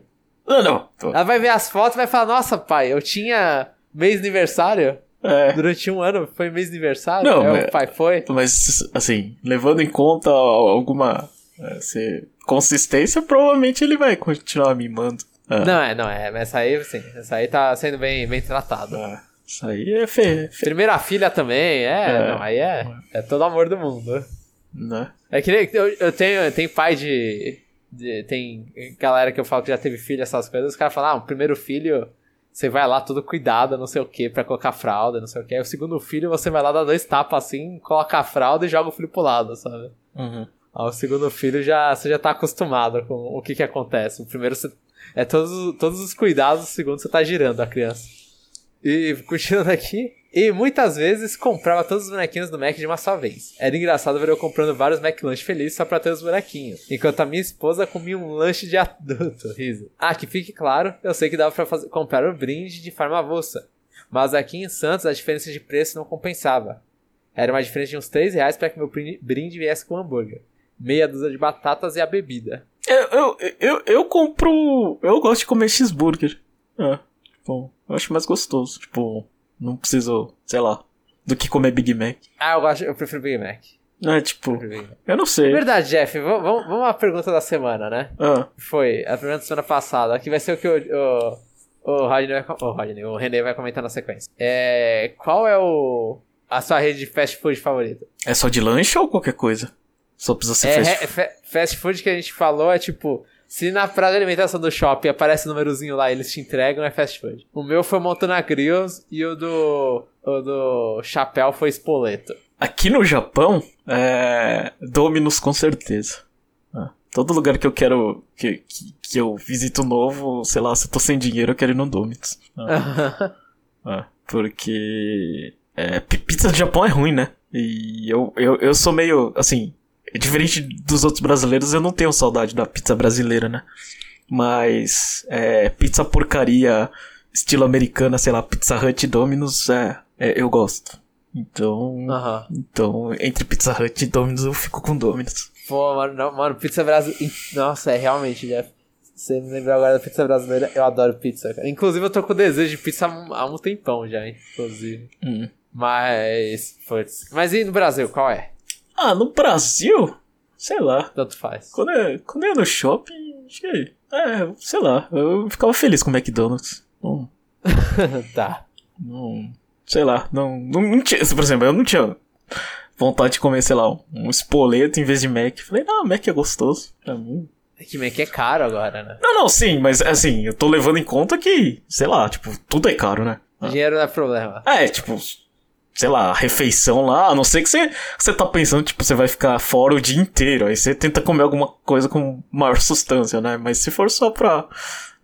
Não, não. Ela vai ver as fotos e vai falar: Nossa, pai, eu tinha mês de aniversário? É. Durante um ano foi mês de aniversário? Não, Aí mas- o pai foi. Mas, assim, levando em conta alguma é, se- consistência, provavelmente ele vai continuar mimando. Ah, Não, é, não, é. Essa aí, sim. Essa aí tá sendo bem, bem tratada. ah, isso aí é feio, Primeira filha também, é. É. Não, aí é. É todo amor do mundo. né? É que nem. Eu, eu tenho, eu tenho pai de, de- Tem galera que eu falo que já teve filho, essas coisas. Os caras falam, ah, o primeiro filho. Você vai lá todo cuidado, não sei o que, pra colocar fralda, não sei o que. Aí o segundo filho, você vai lá dar dois tapas assim, coloca a fralda e joga o filho pro lado, sabe? Uhum. Aí o segundo filho já, você já tá acostumado com o que que acontece. O primeiro você, é todos, os- todos os cuidados, o segundo você tá girando a criança. E continuando aqui. E muitas vezes comprava todos os bonequinhos do Mac de uma só vez. Era engraçado ver eu comprando vários McLanche felizes só pra ter os bonequinhos. Enquanto a minha esposa comia um lanche de adulto. Riso. Ah, que fique claro, eu sei que dava pra fazer- comprar o brinde de forma avulsa. Mas aqui em Santos a diferença de preço não compensava. Era uma diferença de uns 3 reais pra que meu brinde- viesse com hambúrguer. Meia dúzia de batatas e a bebida. Eu, eu, eu, eu compro. Eu gosto de comer cheeseburger. É, tipo, eu acho mais gostoso. Tipo, não preciso, sei lá, do que comer Big Mac. Ah, eu gosto, eu prefiro Big Mac. É, tipo, eu não sei. Verdade, Jeff, vamos, vamos à pergunta da semana, né? Ah, Foi a pergunta da semana passada, que vai ser o que o, o, o, Rodney vai, o Rodney, o René vai comentar na sequência. É, qual é o a sua rede de fast food favorita? é só de lanche ou qualquer coisa? Só precisa ser É, fast fa- fast food que a gente falou é tipo, se na praça de alimentação do shopping aparece o númerozinho lá e eles te entregam, é fast food. O meu foi Montana Grills e o do, o do Chapéu foi Spoleto. Aqui no Japão, é. Dominus com certeza. Ah, todo lugar que eu quero. Que, que, que eu visito novo, sei lá, se eu tô sem dinheiro, eu quero ir no Dominus. Ah, ah, porque. É, pi- pizza do Japão é ruim, né? E eu, eu, eu sou meio. Assim. Diferente dos outros brasileiros, eu não tenho saudade da pizza brasileira, né? Mas. É, pizza porcaria, estilo americana, sei lá, Pizza Hut e Domino's, é, é, eu gosto. Então. Então, entre Pizza Hut e Domino's, eu fico com Domino's. Pô, mano, não, mano, pizza brasileira. Nossa, é realmente, Jeff. Você me lembrou agora da pizza brasileira, eu adoro pizza, cara. Inclusive, eu tô com desejo de pizza há um- há um tempão já, hein? Inclusive. Hum. Mas. Putz. Mas e no Brasil, qual é? Ah, no Brasil? Sei lá. Tanto faz. Quando eu, quando eu ia no shopping. É, sei lá. Eu ficava feliz com o McDonald's. Não, tá. não. Sei lá. Não, não, não tinha. Por exemplo, eu não tinha vontade de comer, sei lá, um espoleto em vez de Mac. Falei, não, Mac é gostoso. Pra mim. É que Mac é caro agora, né? Não, não, sim, mas assim, eu tô levando em conta que, sei lá, tipo, tudo é caro, né? Dinheiro não é problema. É, tipo, sei lá, refeição lá, a não ser que você, você tá pensando, tipo, você vai ficar fora o dia inteiro, aí você tenta comer alguma coisa com maior substância, né? Mas se for só pra,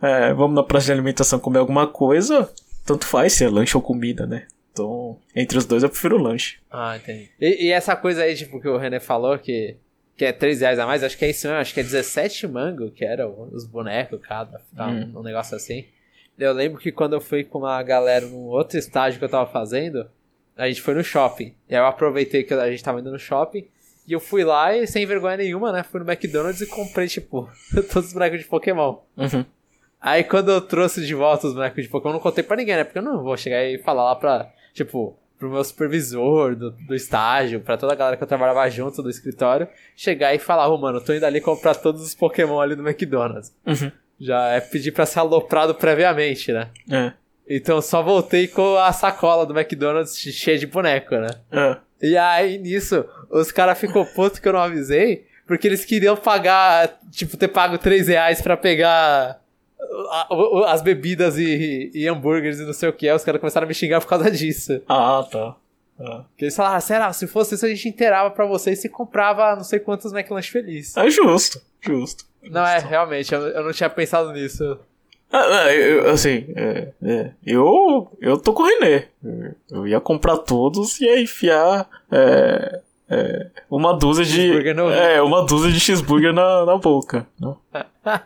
é, vamos na praça de alimentação comer alguma coisa, tanto faz se é lanche ou comida, né? Então, entre os dois eu prefiro o lanche. Ah, entendi. E, e essa coisa aí, tipo, que o René falou, que, que é 3 reais a mais, acho que é isso mesmo, acho que é 17 mango, que era os bonecos, cada, tá, Hum. um negócio assim. Eu lembro que quando eu fui com uma galera num outro estágio que eu tava fazendo, a gente foi no shopping. E aí eu aproveitei que a gente tava indo no shopping. E eu fui lá e, sem vergonha nenhuma, né? Fui no McDonald's e comprei, tipo, todos os bonecos de Pokémon. Uhum. Aí quando eu trouxe de volta os bonecos de Pokémon, eu não contei pra ninguém, né? Porque eu não vou chegar e falar lá pra, tipo, pro meu supervisor do, do estágio, pra toda a galera que eu trabalhava junto do escritório, chegar e falar, ô mano, eu tô indo ali comprar todos os Pokémon ali do McDonald's. Uhum. Já é pedir pra ser aloprado previamente, né? É. Então eu só voltei com a sacola do McDonald's cheia de boneco, né? É. E aí, nisso, os caras ficou puto que eu não avisei, porque eles queriam pagar, tipo, ter pago 3 reais pra pegar as bebidas e, e hambúrgueres e não sei o que. Aí os caras começaram a me xingar por causa disso. Ah, tá. Ah. Porque eles falaram, ah, será, se fosse isso a gente inteirava pra vocês e comprava não sei quantos McLanche feliz. É justo, justo. Não, é, realmente, eu, eu não tinha pensado nisso. Ah, eu- assim, é, é, eu, eu tô com o René. Eu ia comprar todos e ia enfiar é, é, uma dúzia de. É, uma dúzia de cheeseburger na, na boca. né?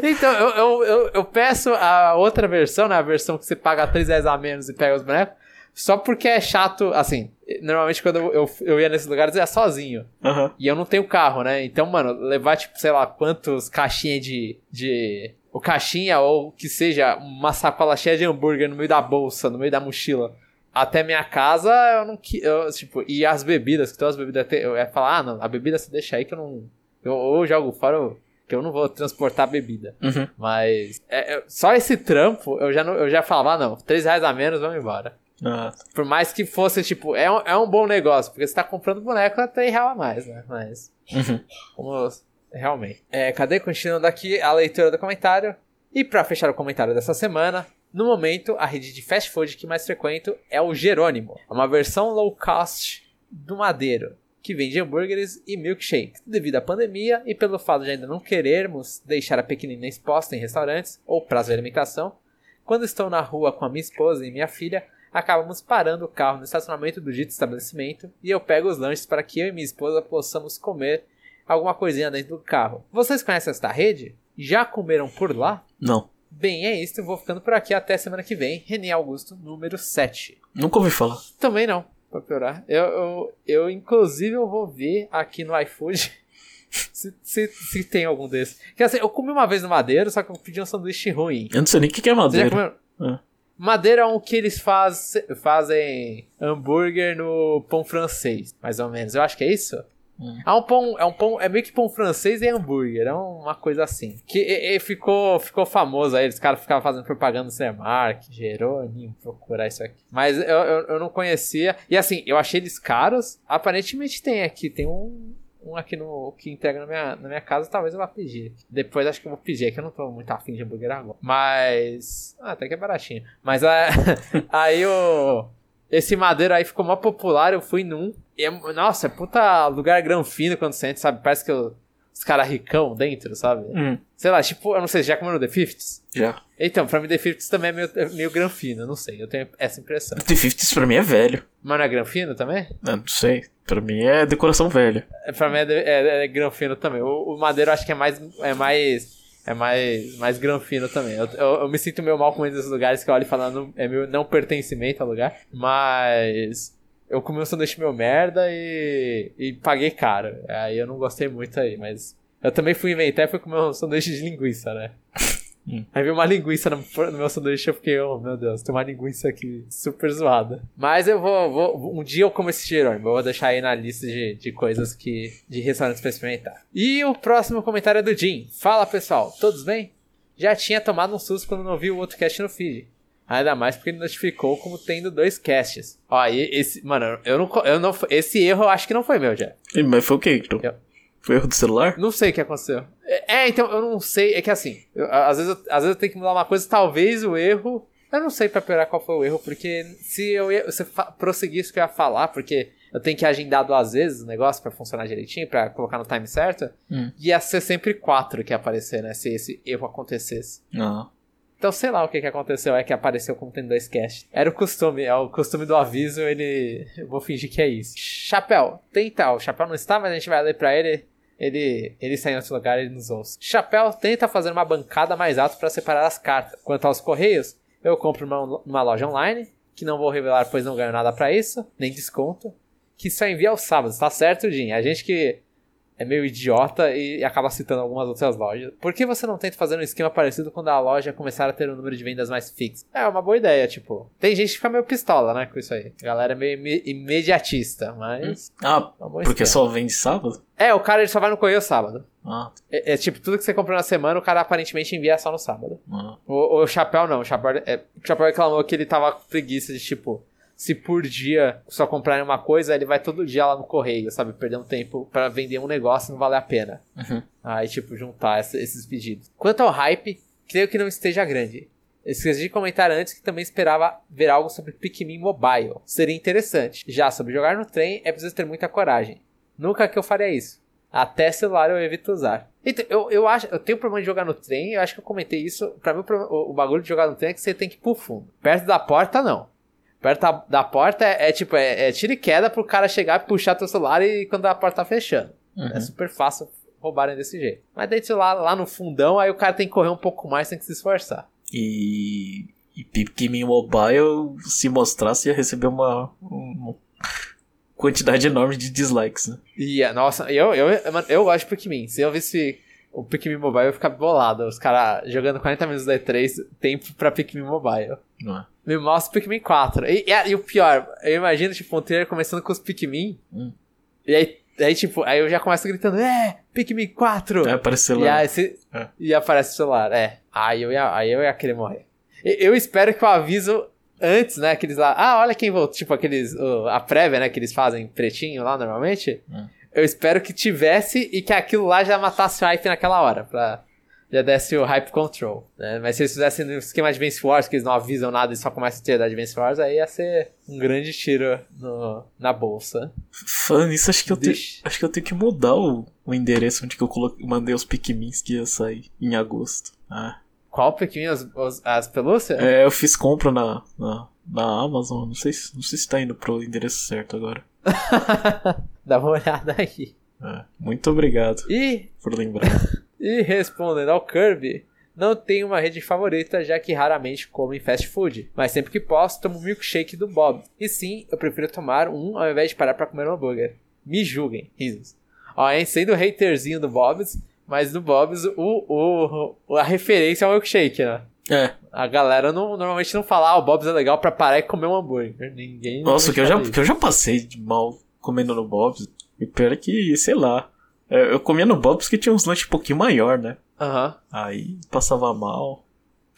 Então, eu, eu, eu, eu peço a outra versão, né? A versão que você paga 3 reais a menos e pega os bonecos. Só porque é chato, assim. Normalmente quando eu, eu, ia nesses lugares eu ia sozinho. Aham. E eu não tenho carro, né? Então, mano, levar, tipo, sei lá, quantos caixinhas de. de. O caixinha, ou que seja, uma sacola cheia de hambúrguer no meio da bolsa, no meio da mochila, até minha casa, eu não eu, Tipo, e as bebidas, que todas as bebidas. Eu ia falar, ah, não, a bebida você deixa aí que eu não. Eu, ou eu jogo fora, eu- que eu não vou transportar bebida. Uhum. Mas. é- é- só esse trampo, eu já, não, eu já falava, ah, não, 3 reais a menos, vamos embora. Ah, Por mais que fosse, tipo, é um, é um bom negócio, porque você tá comprando boneco a 3 reais a mais, né? Mas. uhum. Como, realmente. É, cadê? Continuando aqui a leitura do comentário. E pra fechar o comentário dessa semana, no momento, a rede de fast food que mais frequento é o Jerônimo. É uma versão low cost do Madeiro, que vende hambúrgueres e milkshakes. Devido à pandemia e pelo fato de ainda não querermos deixar a pequenina exposta em restaurantes ou prazo de alimentação, quando estou na rua com a minha esposa e minha filha, acabamos parando o carro no estacionamento do dito estabelecimento e eu pego os lanches para que eu e minha esposa possamos comer alguma coisinha dentro do carro. Vocês conhecem esta rede? Já comeram por lá? Não. Bem, é isso. Eu vou ficando por aqui até semana que vem. René Augusto, número 7. Nunca ouvi falar. Também não, pra piorar. Eu, eu, eu inclusive, eu vou ver aqui no iFood se, se, se tem algum desses. Quer dizer, eu comi uma vez no Madeiro, só que eu pedi um sanduíche ruim. Eu não sei nem o que que é madeira. comeu? Ah. Madeira é um que eles faz, fazem hambúrguer no pão francês, mais ou menos. Eu acho que é isso. É um pão, é um pão, é meio que pão francês e hambúrguer, é uma coisa assim. Que e- e ficou, ficou famoso aí, os caras ficavam fazendo propaganda no Cinemark, Jerônimo, procurar isso aqui. Mas eu, eu, eu não conhecia. E assim, eu achei eles caros. Aparentemente tem aqui, tem um, um aqui no que entrega na minha, na minha casa, talvez eu vá pedir. Depois acho que eu vou pedir, é que eu não tô muito afim de hambúrguer agora. Mas. Ah, até que é baratinho. Mas ah, aí o. Esse madeiro aí ficou mó popular, eu fui num. E é- nossa, é puta lugar granfino quando você entra, sabe? Parece que eu- os caras ricão dentro, sabe? Hum, Sei lá, tipo, eu não sei, já comeu no The Fifties? já. Então, pra mim The Fifties também é meio, é meio granfino, não sei, eu tenho essa impressão. The 50 pra mim é velho. Mas não é granfino também? Eu não sei. Pra mim é decoração velha. É, Pra mim é, de- é, é granfino também. O, o madeiro eu acho que é mais. É mais. É mais, mais granfino também. Eu, eu, eu me sinto meio mal com esses lugares que eu olho falando é meu não pertencimento ao lugar. Mas. Eu comi um sanduíche meu merda e. e paguei caro. Aí eu não gostei muito aí, mas. Eu também fui inventar e fui comer um sanduíche de linguiça, né? Hum. Aí veio uma linguiça no, no meu sanduíche eu fiquei, oh meu Deus, tem uma linguiça aqui super zoada. Mas eu vou, vou um dia eu como esse Jerônimo, eu vou deixar aí na lista de, de coisas que, de restaurantes pra experimentar. E o próximo comentário é do Jim. Fala pessoal, todos bem? Já tinha tomado um susto quando não vi o outro cast no feed. Ainda mais porque ele notificou como tendo dois casts. Ó, e esse. Mano, eu não, eu não. Esse erro eu acho que não foi meu, já. Mas foi o que, então? Eu- Foi erro do celular? Não sei o que aconteceu. É, é, então, eu não sei. É que assim, eu- às, vezes, eu- às vezes eu tenho que mudar uma coisa, talvez o erro. Eu não sei pra piorar qual foi o erro, porque se eu ia, se prosseguisse o que eu ia falar, porque eu tenho que agendar duas vezes o negócio pra funcionar direitinho, pra colocar no time certo, Hum. ia ser sempre quatro que ia aparecer, né? Se esse erro acontecesse. Não. Então, sei lá o que, que aconteceu, é que apareceu como tendo dois casts. Era o costume, é o costume do aviso, ele. Eu vou fingir que é isso. Chapéu, tenta. O Chapéu não está, mas a gente vai ler pra ele. Ele, ele sai em outro lugar e nos ouça. Chapéu tenta fazer uma bancada mais alta para separar as cartas. Quanto aos correios, eu compro numa, numa loja online, que não vou revelar pois não ganho nada pra isso, nem desconto, que só envia aos sábados, tá certo, Jim? A gente que é meio idiota e acaba citando algumas outras lojas. Por que você não tenta fazer um esquema parecido quando a loja começar a ter um número de vendas mais fixo? É uma boa ideia, tipo. Tem gente que fica meio pistola, né, com isso aí. A galera é meio ime- imediatista, mas. Ah, é porque esquema. só vende sábado? É, o cara ele só vai no correio sábado. Ah, É, é tipo, tudo que você comprou na semana, o cara aparentemente envia só no sábado. ah. O, o Chapéu não, o Chapéu, é, o Chapéu reclamou que ele tava com preguiça de tipo, se por dia só comprarem uma coisa, ele vai todo dia lá no correio, sabe? Perder um tempo pra vender um negócio não vale a pena. Uhum. Aí, tipo, juntar essa- esses pedidos. Quanto ao hype, creio que não esteja grande. Esqueci de comentar antes que também esperava ver algo sobre Pikmin Mobile. Seria interessante. Já sobre jogar no trem, é preciso ter muita coragem. Nunca que eu faria isso. Até celular eu evito usar. Então, eu, eu acho, eu tenho problema de jogar no trem, eu acho que eu comentei isso. Pra mim, o, o bagulho de jogar no trem é que você tem que ir pro fundo. Perto da porta, não. Perto da, porta é, é tipo, é, é tiro e queda pro cara chegar e puxar teu celular e quando a porta tá fechando. Uhum. É super fácil roubarem desse jeito. Mas dentro lá, lá no fundão, aí o cara tem que correr um pouco mais, tem que se esforçar. E, e Pikmin Mobile, se mostrasse, ia receber uma, uma quantidade enorme de dislikes, né? E, é, nossa, eu, eu, mano, eu gosto de Pikmin. Se eu visse o Pikmin Mobile, eu ia ficar bolado. Os caras jogando 40 minutos da E3, tempo pra Pikmin Mobile. Não é? Me mostra o Pikmin 4. E, e, e o pior, eu imagino, tipo, um trailer começando com os Pikmin. Hum. E aí, aí, tipo, aí eu já começo gritando, é, Pikmin 4! É, apareceu E, lá. aí, se- É. e aparece o celular, é. Aí eu ia, aí eu ia querer morrer. E- Eu espero que o aviso antes, né? Aqueles lá, ah, olha quem voltou. Tipo aqueles, o- a prévia, né? Que eles fazem pretinho lá normalmente. Hum. Eu espero que tivesse e que aquilo lá já matasse o hype naquela hora. Pra, já desse o hype control. Né? Mas se eles fizessem no esquema Advance Wars, que eles não avisam nada e só começam a ter da Advance Wars, aí ia ser um grande tiro no- na bolsa. Falando nisso, acho que eu, Deixa- acho que eu tenho que mudar o, o endereço onde que eu coloquei, mandei os Pikmins que ia sair em agosto. Ah. Qual Pikmin? Os, os- as pelúcias? É, eu fiz compra na, na, na Amazon, não sei, se- não sei se tá indo pro endereço certo agora. Dá uma olhada aí. É, muito obrigado E por lembrar. E respondendo ao Kirby, não tenho uma rede favorita, já que raramente como em fast food, mas sempre que posso tomo um milkshake do Bob. E sim, eu prefiro tomar um ao invés de parar pra comer um hambúrguer. Me julguem, risos. Ó, hein, sendo haterzinho do Bob's, mas no Bob's o, o, a referência é o milkshake, né? É, A galera não, normalmente não fala, ah, o Bob's é legal pra parar e comer um hambúrguer. Ninguém. nossa, que eu já, isso. que eu já passei de mal comendo no Bob's. E pior é que, sei lá. É, Eu comia no Bob's que tinha uns lanches um pouquinho maior, né? Aham. Aí passava mal.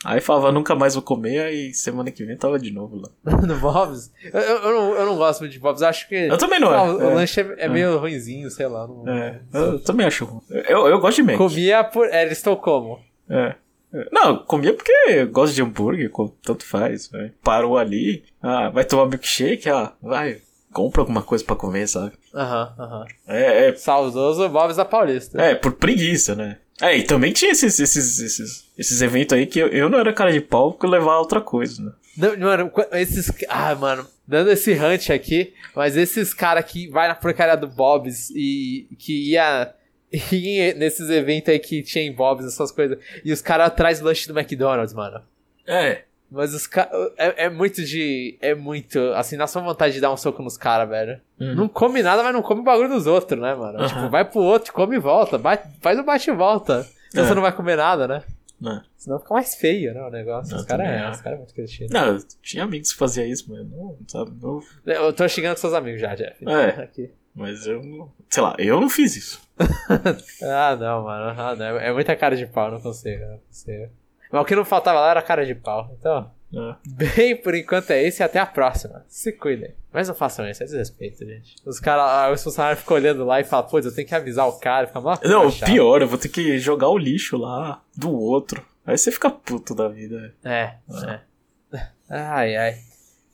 Aí falava, nunca mais vou comer, aí semana que vem tava de novo lá. no Bob's? Eu, eu, eu não, eu não gosto muito de Bob's, eu acho que. Eu também não, é. o, é. o lanche é, é meio ruinzinho, sei lá. Não, É, eu também acho ruim. Eu, eu gosto de Mac. Comia por. É, eles estão como? É. É. Não, comia porque eu gosto de hambúrguer, tanto faz. vai. Parou ali, ah, vai tomar milkshake, ah, vai, compra alguma coisa pra comer, sabe? Aham, aham. É, é, Saudoso Bob's da Paulista. é, por preguiça, né? É, e também tinha esses, esses, esses, esses eventos aí que eu, eu não era cara de pau porque eu levava outra coisa, né? Não, mano, esses. Ah, mano, dando esse hunt aqui, mas esses caras que vai na porcaria do Bob's e que ia. ia nesses eventos aí que tinha em Bob's, essas coisas. E os caras atrás do lanche do McDonald's, mano. É, Mas os caras. É, é muito de. É muito. Assim, na sua vontade de dar um soco nos caras, velho. Uhum. Não come nada, mas não come o bagulho dos outros, né, mano? Aham. Tipo, vai pro outro, come e volta. Bate- faz o bate e volta. Então É. você não vai comer nada, né? Né? Senão fica mais feio, né? O negócio. Não, os caras é, é. os cara é muito criativo. Não, eu tinha amigos que faziam isso, mas não, sabe, não. Eu tô xingando seus amigos já, Jeff. É. Aqui. Mas eu não. Sei lá, eu não fiz isso. Ah, não, mano. Ah, não. É muita cara de pau, não consigo, não consigo. Mas o que não faltava lá era cara de pau. Então, né? bem, por enquanto é isso e até a próxima. Se cuidem. Mas não façam isso, é desrespeito, gente. Os caras, os funcionários ficam olhando lá e falam, putz, eu tenho que avisar o cara, fica mó Não, chato. pior, eu vou ter que jogar o lixo lá do outro. Aí você fica puto da vida. É, é. Ai, ai.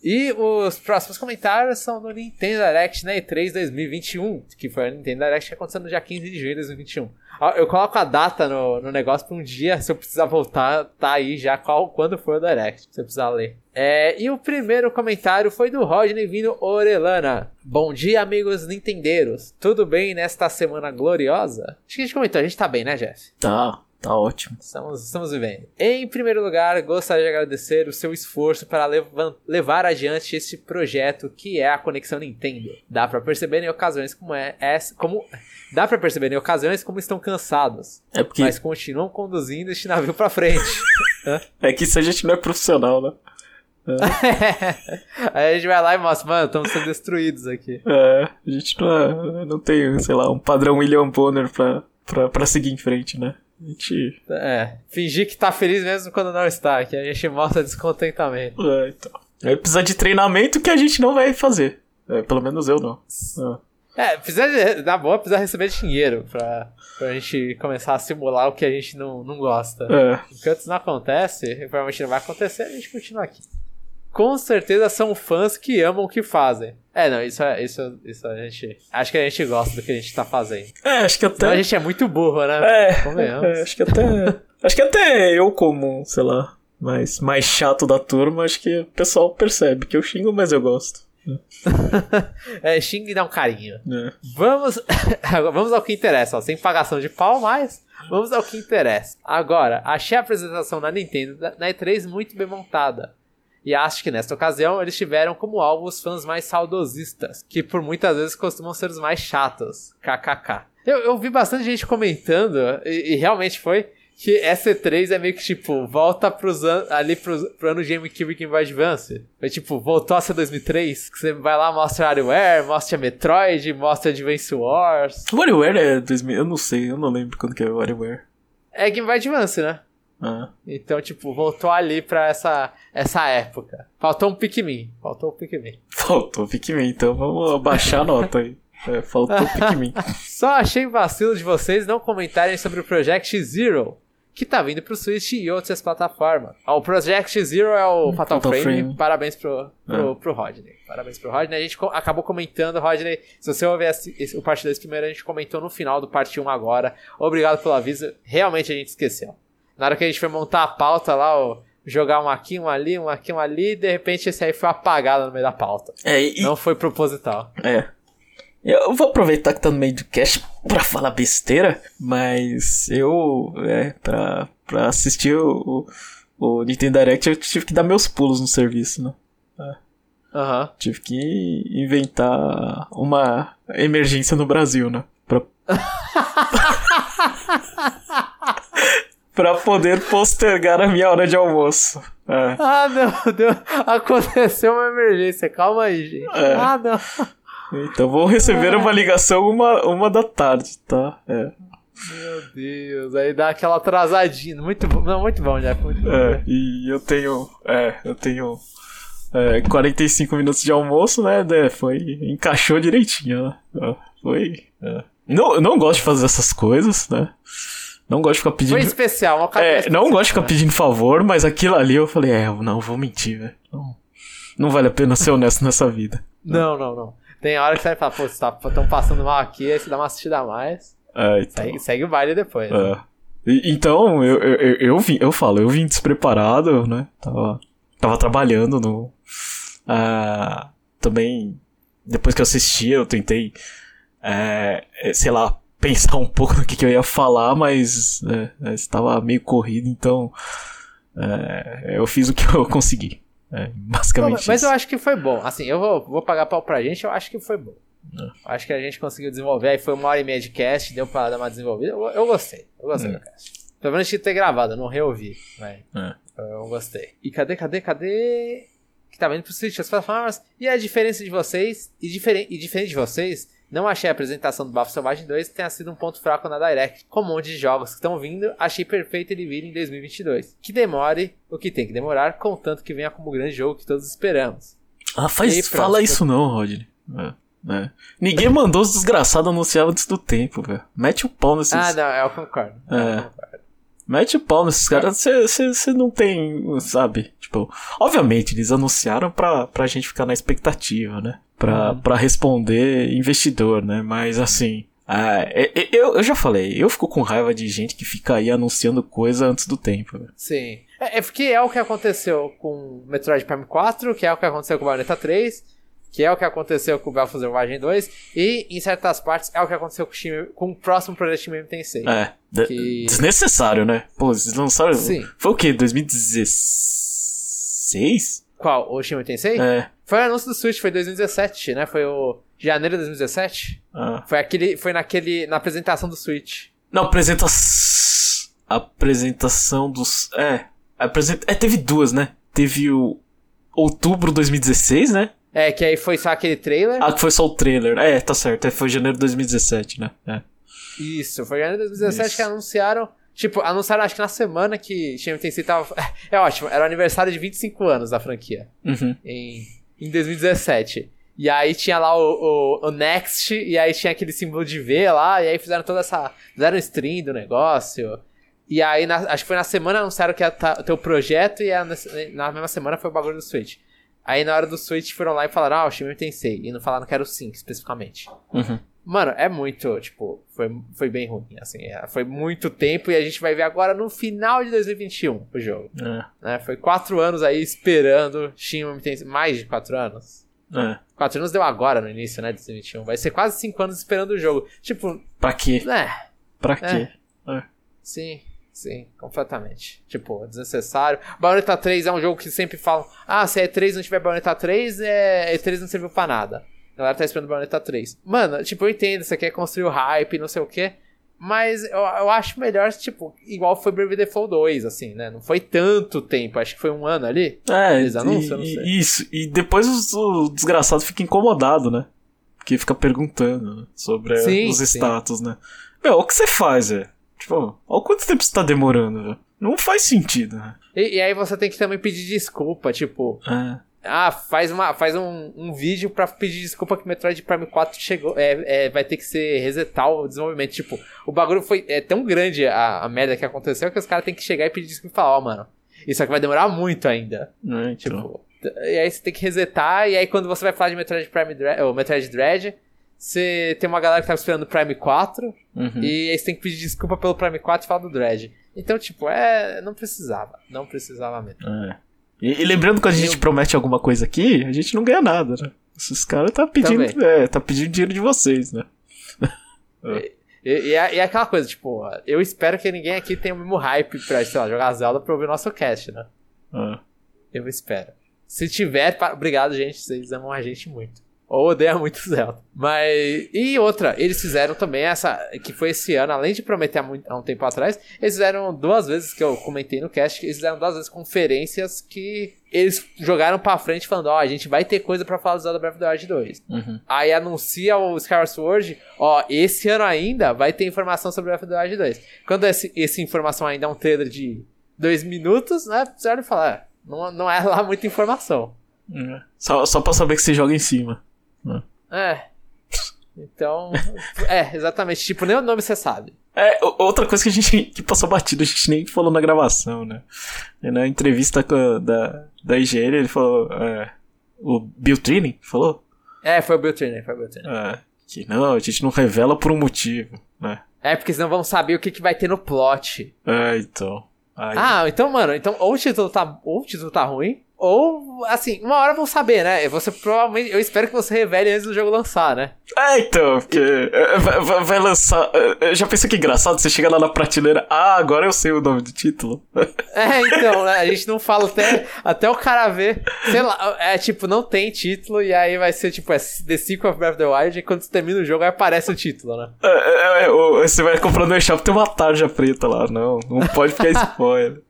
E os próximos comentários são do Nintendo Direct na E3 2021, que foi a Nintendo Direct que aconteceu no dia 15 de junho de 2021. Ó, Eu coloco a data no, no negócio pra um dia, se eu precisar voltar, tá aí já qual, quando foi o Direct, se eu precisar ler. É, e o primeiro comentário foi do Rodney Vino Orelana. Bom dia, amigos nintendeiros. Tudo bem nesta semana gloriosa? Acho que a gente comentou, a gente tá bem, né, Jeff? Tá, tá ótimo. Estamos, estamos vivendo. Em primeiro lugar, gostaria de agradecer o seu esforço para levan- levar adiante esse projeto que é a Conexão Nintendo. Dá pra perceber em ocasiões como é, essa- como dá para perceber em ocasiões como estão cansados, É porque. mas continuam conduzindo este navio pra frente. É que isso a gente não é profissional, né? Aí a gente vai lá e mostra, mano, estamos sendo destruídos aqui. É, a gente não, é, não tem, sei lá, um padrão William Bonner pra, pra, pra seguir em frente, né? A gente. É, fingir que tá feliz mesmo quando não está, que a gente mostra descontentamento. É, então. Aí precisa de treinamento que a gente não vai fazer. É, pelo menos eu não. É. É, precisa, na boa, precisa receber dinheiro pra, pra gente começar a simular o que a gente não, não gosta. É. Enquanto isso não acontece, e provavelmente não vai acontecer, a gente continua aqui. Com certeza são fãs que amam o que fazem. É, não, isso, é- isso, isso a gente. Acho que a gente gosta do que a gente tá fazendo. É, acho que Então a até. gente é muito burro, né? É, é, acho que até. acho que até eu, como, sei lá, mais, mais chato da turma, acho que o pessoal percebe que eu xingo, mas eu gosto. É, xinga e dá um carinho. É. Vamos, vamos ao que interessa, ó, sem pagação de pau, mas vamos ao que interessa. Agora, achei a apresentação da Nintendo na E3 muito bem montada. E acho que nesta ocasião eles tiveram como alvo os fãs mais saudosistas, que por muitas vezes costumam ser os mais chatos. KKK. Eu, eu vi bastante gente comentando, e, e realmente foi, que essa E3 é meio que tipo, volta pros an ali pros, pro ano GameCube e Game Boy Advance. É tipo, voltou a ser 2003, que você vai lá, mostra WarioWare, mostra Metroid, mostra Advance Wars. WarioWare é 2000, eu não sei, eu não lembro quando que é o WarioWare. É Game Boy Advance, né? Ah. Então, tipo, voltou ali pra essa, essa época. Faltou um Pikmin. Faltou um Pikmin. Faltou Pikmin, então vamos abaixar a nota aí. É, faltou Pikmin. Só achei vacilo de vocês não comentarem sobre o Project Zero, que tá vindo pro Switch e outras plataformas. Ó, o Project Zero é o Fatal, Fatal Frame. Frame. Parabéns pro, pro, É. pro Rodney. Parabéns pro Rodney. A gente acabou comentando, Rodney. Se você ouvir esse, esse- o parte 2 primeiro, a gente comentou no final do parte 1 agora. Obrigado pelo aviso. Realmente a gente esqueceu. Na hora que a gente foi montar a pauta lá, ó, jogar um aqui, um ali, um aqui, um ali, de repente esse aí foi apagado no meio da pauta. É, e, Não foi proposital. É. Eu vou aproveitar que tá no meio do cast pra falar besteira, mas eu, é, pra, pra assistir o, o, o Nintendo Direct eu tive que dar meus pulos no serviço, né? Aham. Tive que inventar uma emergência no Brasil, né? Pra... pra poder postergar a minha hora de almoço. É. Ah, não, deu, aconteceu uma emergência. Calma aí, gente. É. Ah, não. Então vou receber uma ligação uma, uma da tarde, tá? É. Meu Deus, aí dá aquela atrasadinha. Muito bom, não, muito bom, Jeff. Muito bom. É, e eu tenho. É, eu tenho. É, 45 minutos de almoço, né? né, Foi. Encaixou direitinho, né? É, Foi. é. Não, eu não gosto de fazer essas coisas, né? Não gosto de ficar pedindo. Foi especial, uma É, especial, não gosto de ficar né? pedindo favor, mas aquilo ali eu falei, é, não vou mentir, velho. Não, não vale a pena ser honesto nessa vida. Não, não, não. Tem hora que você vai falar, pô, estão tá, passando mal aqui, aí você dá uma assistida a mais. É, então. Segue, segue o baile depois. né? É. Então, eu, eu, eu, eu vim, eu falo, eu vim despreparado, né? Tava, tava trabalhando no. ah, também, depois que eu assisti, eu tentei, é, é, sei lá, pensar um pouco no que, que eu ia falar, mas é, estava meio corrido, então é, eu fiz o que eu consegui. É, Não, basicamente mas, mas isso. eu acho que foi bom. Assim, eu vou, vou pagar pau pra gente, eu acho que foi bom. É. Acho que a gente conseguiu desenvolver, aí foi uma hora e meia de cast, deu pra dar uma desenvolvida. Eu, eu gostei, eu gostei É. do cast. Pelo menos tinha que ter gravado, eu não reouvi. Mas É. eu gostei. E cadê, cadê, cadê? Que tá vendo pro Switch, as plataformas. E a diferença de vocês, e, diferen e diferente de vocês, não achei a apresentação do Bafo Selvagem 2 que tenha sido um ponto fraco na Direct. Com um monte de jogos que estão vindo, achei perfeito ele vir em 2022. Que demore o que tem que demorar, contanto que venha como grande jogo que todos esperamos. Ah, faz, pronto. fala isso não, Rodney. É, é. Ninguém mandou os desgraçados anunciar antes do tempo, velho. Mete o pau nesses. Ah, não, eu concordo. Eu É. concordo. Mete o pau nesses caras. Você não tem, sabe? Tipo, obviamente, eles anunciaram pra, pra gente ficar na expectativa, né? Pra, Uhum. responder investidor, né? Mas assim. ah, é- é- eu, eu já falei, eu fico com raiva de gente que fica aí anunciando coisa antes do tempo. velho. Sim. É, é porque é o que aconteceu com Metroid Prime 4, que é o que aconteceu com Bayonetta 3, que é o que aconteceu com Belfast Selvagem 2, e em certas partes é o que aconteceu com o, Shin- com o próximo projeto Shin Megami Tensei. É, Que- desnecessário, né? Pô, vocês lançaram. Sim. Foi o quê? 2016? Qual? O Shin Megami Tensei? É. Foi o anúncio do Switch, foi 2017, né? Foi o janeiro de 2017? ah. Foi aquele, foi naquele, na apresentação do Switch. Não, apresenta... apresentação dos. É. Apresenta... É, teve duas, né? Teve o. Outubro 2016, né? É, que aí foi só aquele trailer. Ah, que foi só o trailer. É, tá certo. É, foi janeiro de 2017, né? É. Isso, foi janeiro de 2017 Isso. que anunciaram. Tipo, anunciaram acho que na semana que Shin Tensei tava. É ótimo, era o aniversário de 25 anos da franquia. Uhum. em, em 2017. E aí tinha lá o, o, o Next, e aí tinha aquele símbolo de V lá, e aí fizeram toda essa. Fizeram stream do negócio. E aí, na- acho que foi na semana anunciaram que ia tá- ter o projeto, e a- na mesma semana foi o bagulho do Switch. Aí na hora do Switch foram lá e falaram, ah, o Shin Megami Tensei. E não falaram que era o 5 especificamente. Uhum. Mano, é muito, tipo, foi, foi bem ruim, assim. é, foi muito tempo e a gente vai ver agora no final de 2021 o jogo. É. Né? Foi quatro anos aí esperando Shin Tensei. Mais de quatro anos. É. Quatro anos deu agora no início, né, de 2021. Vai ser quase cinco anos esperando o jogo. Tipo, Pra quê? é, Pra quê? É. sim, sim, completamente. Tipo, desnecessário. Bayonetta 3 é um jogo que sempre falam: ah, se a E3 não tiver Bayonetta 3, é... E3 não serviu pra nada. A galera tá esperando Bayonetta 3. Mano, tipo, eu entendo, você quer construir o hype, não sei o quê. Mas eu, eu acho melhor, tipo, igual foi Brave Default 2, assim, né? Não foi tanto tempo, acho que foi um ano ali. É, Eles não sei. isso. E depois os- o desgraçado fica incomodado, né? Porque fica perguntando sobre Sim, os sim. status, né? Meu, o que você faz, velho? Tipo, olha quanto tempo você tá demorando, velho. Não faz sentido, né? E, e aí você tem que também pedir desculpa, tipo, É. Ah, faz, uma, faz um, um vídeo pra pedir desculpa que Metroid Prime 4 chegou. É, é, vai ter que ser resetar o desenvolvimento. Tipo, o bagulho foi é tão grande a, a merda que aconteceu que os caras têm que chegar e pedir desculpa e falar, ó, mano, isso aqui vai demorar muito ainda. É, então. Tipo, e aí você tem que resetar, e aí quando você vai falar de Metroid Prime Dread, ou Metroid Dread, você tem uma galera que tava esperando o Prime 4, Uhum. e aí você tem que pedir desculpa pelo Prime 4 e falar do Dread. Então, tipo, é. Não precisava. Não precisava mesmo. É. E, e lembrando que quando a gente promete alguma coisa aqui, a gente não ganha nada, né? Esses caras tá pedindo, Também. é, tá pedindo dinheiro de vocês, né? E, e é, e é aquela coisa, tipo, eu espero que ninguém aqui tenha o mesmo hype pra, sei lá, jogar Zelda pra ouvir o nosso cast, né? É. Eu espero. Se tiver, obrigado, gente. Vocês amam a gente muito. Ou odeiam muito Zelda. Mas. E outra, eles fizeram também essa. Que foi esse ano, além de prometer há, muito, há um tempo atrás, eles fizeram duas vezes, que eu comentei no cast, eles fizeram duas vezes conferências que eles jogaram pra frente falando: Ó, a gente vai ter coisa pra falar do Zelda Breath of the Wild 2. Uhum. Aí anuncia o Skyward Sword, ó, esse ano ainda vai ter informação sobre Breath of the Wild 2. Quando esse, essa informação ainda é um trailer de dois minutos, né? Você olha e fala, é, não, não é lá muita informação. É. Só, só pra saber que você joga em cima. É. Então, é, exatamente. Tipo, nem o nome você sabe. É, outra coisa que a gente que passou batido, a gente nem falou na gravação, né? Na entrevista a- da, da IGN, ele falou. É, o Bill Training falou É, foi o Bill Trainer, foi o Bill Trainer. é, que não, a gente não revela por um motivo, né? É, porque senão vamos saber o que, que vai ter no plot. É, então. Aí, Ah, então, mano, então ou o título tá, ou o título tá ruim, ou, assim, uma hora vão saber, né? Você provavelmente, eu espero que você revele antes do jogo lançar, né? É, então, porque é, vai, vai- vai lançar. é, Eu já pensei que engraçado, você chega lá na prateleira, ah, agora eu sei o nome do título. É, então, né? A gente não fala até, até o cara ver. Sei lá, é tipo, não tem título, e aí vai ser tipo, é The Sequel of Breath of the Wild, e quando você termina o jogo, aí aparece o título, né? É, é, vai, você vai comprar no eShop tem uma tarja preta lá. Não, não pode ficar spoiler.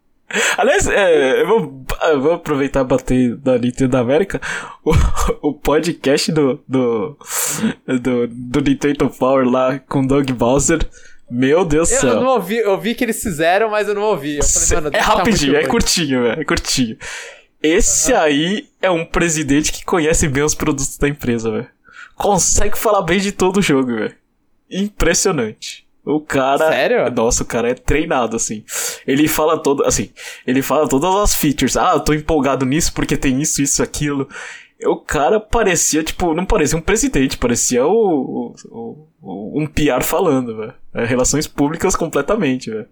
Aliás, é, eu, vou, eu vou aproveitar e bater da Nintendo da América. O, o podcast do, do, do, do Nintendo Power lá com Doug Bowser. Meu Deus do céu. Eu não ouvi, eu vi que eles fizeram, mas eu não ouvi. Eu falei, mano, é rapidinho, é curtinho, velho. É curtinho. Esse uhum. aí é um presidente que conhece bem os produtos da empresa, velho. Consegue falar bem de todo o jogo, velho. Impressionante. O cara. Sério? Nossa, o cara é treinado, assim. Ele fala todo. Assim, ele fala todas as features. Ah, eu tô empolgado nisso porque tem isso, isso, aquilo. O cara parecia, tipo, não parecia um presidente, parecia o, o, o um PR falando, velho. É, relações públicas completamente, velho.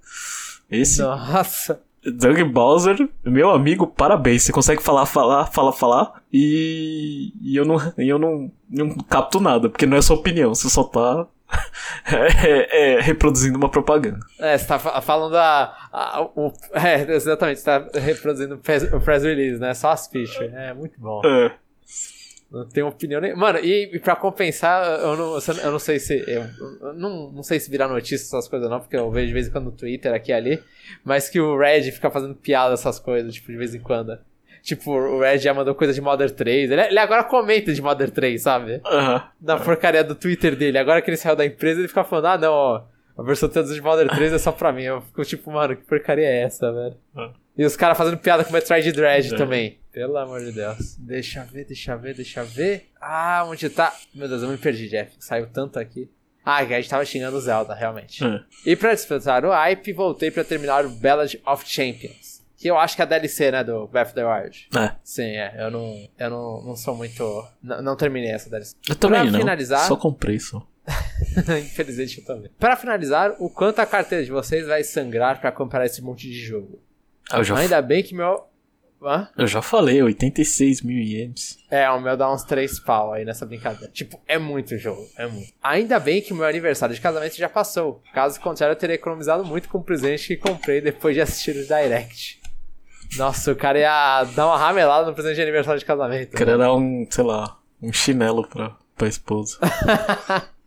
Esse. Nossa. Doug Bowser, meu amigo, parabéns. Você consegue falar, falar, falar, falar. E, e eu, não, eu não, não capto nada, porque não é sua opinião, você só tá é, é, reproduzindo uma propaganda. É, você tá falando a. a o, é, exatamente, você tá reproduzindo o press, o press release, né? Só as features. É muito bom. É. Não tenho opinião nem. Mano, e, e pra compensar, eu não, eu não sei se. Eu, eu não, não sei se virar notícia essas coisas, não, porque eu vejo de vez em quando no Twitter aqui e ali. Mas que o Red fica fazendo piada dessas coisas, tipo, de vez em quando. Tipo, o Red já mandou coisa de Modern 3. Ele, ele agora comenta de Modern 3, sabe? Uhum. Na porcaria do Twitter dele. Agora que ele saiu da empresa, ele fica falando, ah, não, ó. A versão de Modern 3 é só pra mim. Eu fico tipo, mano, que porcaria é essa, velho? Uhum. E os caras fazendo piada com Metroid Dread é. também. Pelo amor de Deus. Deixa ver, deixa ver, deixa ver. Ah, onde tá? Meu Deus, eu me perdi, Jeff. Saiu tanto aqui. Ah, que a gente tava xingando o Zelda, realmente. É. E pra despertar o hype, voltei pra terminar o Ballad of Champions. Que eu acho que é a DLC, né, do Breath of the Wild. É. Sim, é. Eu não, eu não, não sou muito... Não, não terminei essa DLC. Eu também pra não. finalizar... Só comprei, só. Infelizmente eu também. Para finalizar, o quanto a carteira de vocês vai sangrar para comprar esse monte de jogo? Ah, já Ainda bem que meu. Hã? Eu já falei, 86 mil ienes. É, o meu dá uns 3 pau aí nessa brincadeira. Tipo, é muito jogo, é muito. Ainda bem que o meu aniversário de casamento já passou. Caso contrário, eu teria economizado muito com o presente que comprei depois de assistir o Direct. Nossa, o cara ia dar uma ramelada no presente de aniversário de casamento. O cara né? dar um, sei lá, um chinelo pra, pra esposa.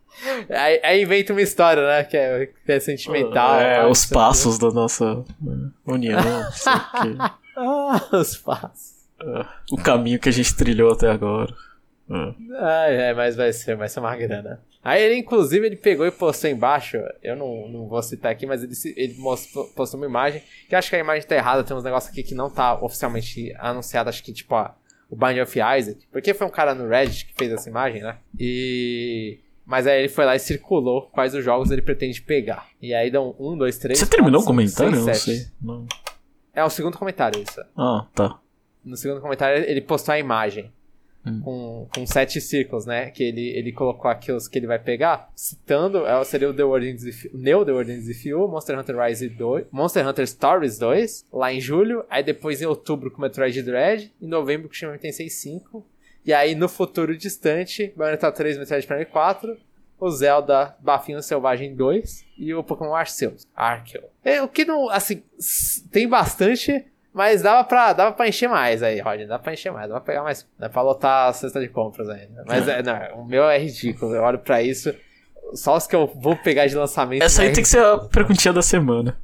Aí, aí, inventa uma história, né? Que é, que é sentimental. É, os passos da nossa né, união. ah, os passos. É, o caminho que a gente trilhou até agora. É. Ah, é, mas vai ser, vai ser uma grana. Aí ele, inclusive, ele pegou e postou embaixo. Eu não, não vou citar aqui, mas ele, ele mostrou, postou uma imagem. Que acho que a imagem tá errada. Tem uns negócios aqui que não tá oficialmente anunciado. Acho que, tipo, a, o Bind of Isaac. Porque foi um cara no Reddit que fez essa imagem, né? E mas aí ele foi lá e circulou quais os jogos ele pretende pegar. E aí dão um, dois, três. Você terminou o comentário? Seis, não sei. Não. É o segundo comentário isso. Ah, tá. No segundo comentário ele postou a imagem. Hum. Com, com sete círculos, né? Que ele, ele colocou aqui os que ele vai pegar, citando, é, seria o The of, Neo The Wardens of You, Monster Hunter Rise 2, Monster Hunter Stories 2, lá em julho, aí depois em outubro com Metroid Dread, em novembro com Shin Tensei 5, e aí, no futuro distante, Bayonetta 3, Metroid Prime 4, o Zelda Bafinho Selvagem 2 e o Pokémon Arceus. Arceus. É, o que não, assim, tem bastante, mas dava pra, dava pra encher mais aí, Rodney. Dá pra encher mais, dá pra pegar mais. Dá pra lotar a cesta de compras ainda. Mas é, não, o meu é ridículo. Eu olho pra isso. Só os que eu vou pegar de lançamento. Essa aí né? tem que ser a perguntinha da semana.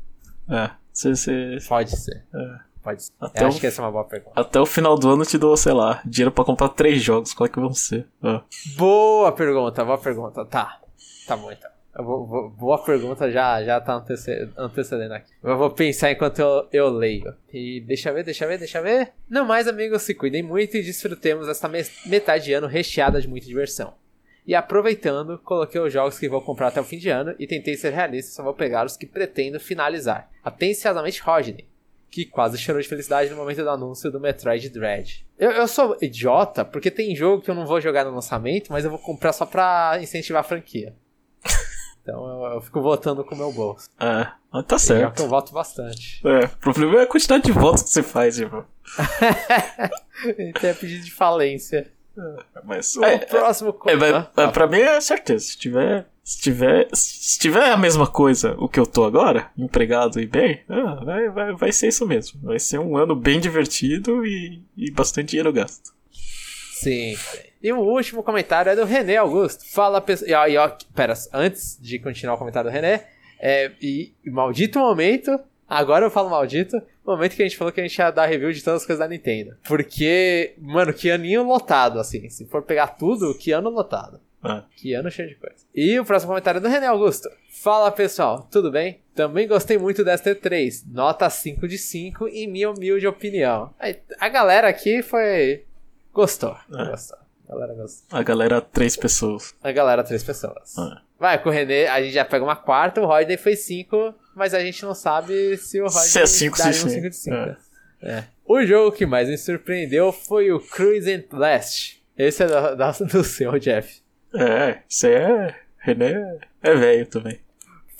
É. Cê, cê... Pode ser. É. Pode ser. Até acho que essa é uma boa pergunta. Até o final do ano eu te dou, sei lá, dinheiro pra comprar três jogos. Qual é que vão ser? Ah. Boa pergunta, boa pergunta. Tá. Tá bom então. Vou, boa pergunta, já, já tá antecedendo aqui. Eu vou pensar enquanto eu, eu leio. E deixa ver, deixa ver, deixa ver. Não mais, amigos, se cuidem muito e desfrutemos esta metade de ano recheada de muita diversão. E aproveitando, coloquei os jogos que vou comprar até o fim de ano e tentei ser realista, só vou pegar os que pretendo finalizar. Atenciosamente, Rodney que quase chorou de felicidade no momento do anúncio do Metroid Dread. Eu, eu sou idiota, porque tem jogo que eu não vou jogar no lançamento, mas eu vou comprar só pra incentivar a franquia. Então eu, eu fico votando com o meu bolso. É, tá certo. Que eu voto bastante. É, o problema é a quantidade de votos que você faz, irmão. Tem a pedido de falência. É, mas o é, próximo. É, é, é, pra mim é certeza. Se tiver se tiver, se tiver a mesma coisa o que eu tô agora, empregado e bem, ah, vai, vai, vai ser isso mesmo. Vai ser um ano bem divertido e, e bastante dinheiro gasto. Sim. E o último comentário é do René Augusto. Fala, pessoal. E, ó, pera, antes de continuar o comentário do René, é, e, maldito momento, agora eu falo maldito, momento que a gente falou que a gente ia dar review de todas as coisas da Nintendo. Porque, mano, que aninho lotado, assim. Se for pegar tudo, que ano lotado. Ah. Que ano cheio de coisa. E o próximo comentário é do René Augusto. Fala pessoal, tudo bem? Também gostei muito desta E3. Nota 5 de 5 em minha humilde opinião. A galera aqui foi. Gostou. É. Gostou. A galera gostou. A galera, três pessoas. A galera, três pessoas. Ah. Vai, com o René, a gente já pega uma quarta, o Rodney foi 5, mas a gente não sabe se o Rodney Se é cinco, daria se um. 5 de 5. É. É. O jogo que mais me surpreendeu foi o Cruise and Blast. Esse é da, da- do seu, Jeff. É, isso aí é. René é velho também.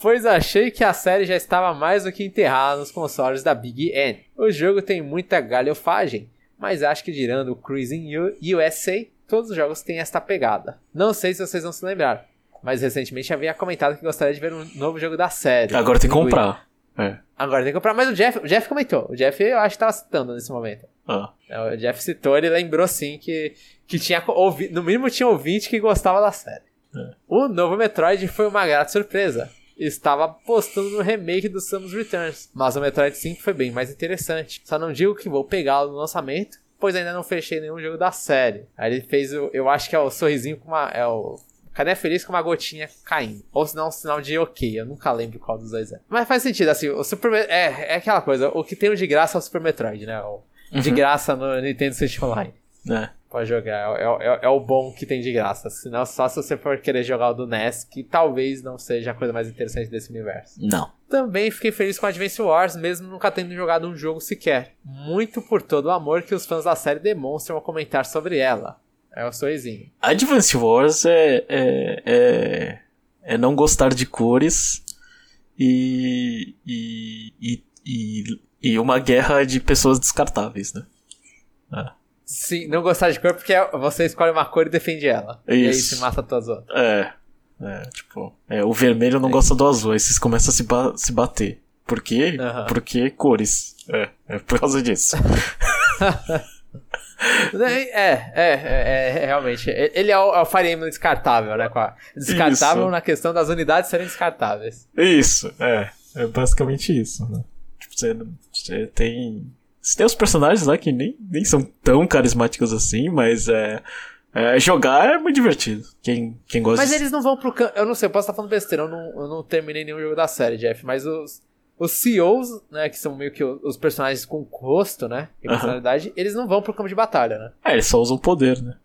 Pois achei que a série já estava mais do que enterrada nos consoles da Big N. O jogo tem muita galhofagem, mas acho que tirando o Cruising USA, todos os jogos têm esta pegada. Não sei se vocês vão se lembrar, mas recentemente havia comentado que gostaria de ver um novo jogo da série. Agora tem que comprar. É. Agora tem que comprar, mas o Jeff, o Jeff comentou. O Jeff eu acho que tava citando nesse momento. Ah. É, O Jeff citou, ele lembrou sim que, que tinha ouvi, no mínimo tinha ouvinte que gostava da série. É. O novo Metroid foi uma grata surpresa. Estava apostando no remake do Samus Returns, mas o Metroid 5 foi bem mais interessante. Só não digo que vou pegá-lo no lançamento, pois ainda não fechei nenhum jogo da série. Aí ele fez o, eu acho que é o sorrisinho com uma, é o Cadê feliz com uma gotinha caindo? Ou senão um sinal de ok, eu nunca lembro qual dos dois é. Mas faz sentido, assim, o Super é, é aquela coisa, o que tem o de graça é o Super Metroid, né? O de graça no Nintendo Switch Online. É. Pode jogar, é, é- é o bom que tem de graça. Senão, só se você for querer jogar o do NES, que talvez não seja a coisa mais interessante desse universo. Não. Também fiquei feliz com Advance Wars, mesmo nunca tendo jogado um jogo sequer. Muito por todo o amor que os fãs da série demonstram ao comentar sobre ela. É o sorrisinho. Advance Wars é, é, é, é não gostar de cores e, e, e, e, e uma guerra de pessoas descartáveis, né? Sim, não gostar de cor porque você escolhe uma cor e defende ela. E aí Isso. se mata todas as outras. É. É, tipo, é, o vermelho não gosta do azul, aí vocês começam a se, ba- se bater. Por quê? Porque cores. É, é por causa disso. É, é, é, é, realmente. Ele é o, é o Fire Emblem descartável, né? Descartável Isso. na questão das unidades serem descartáveis. Isso, é. É basicamente isso, né? Tipo, você, você tem. Você tem os personagens lá que nem, nem são tão carismáticos assim, mas é. é, jogar é muito divertido. Quem, quem gosta Mas de- eles não vão pro campo. Eu não sei, eu posso estar falando besteira, eu não, eu não terminei nenhum jogo da série, Jeff. Mas os, os CEOs, né, que são meio que os, personagens com rosto, né? E personalidade, eles não vão pro campo de batalha, né? É, eles só usam poder, né?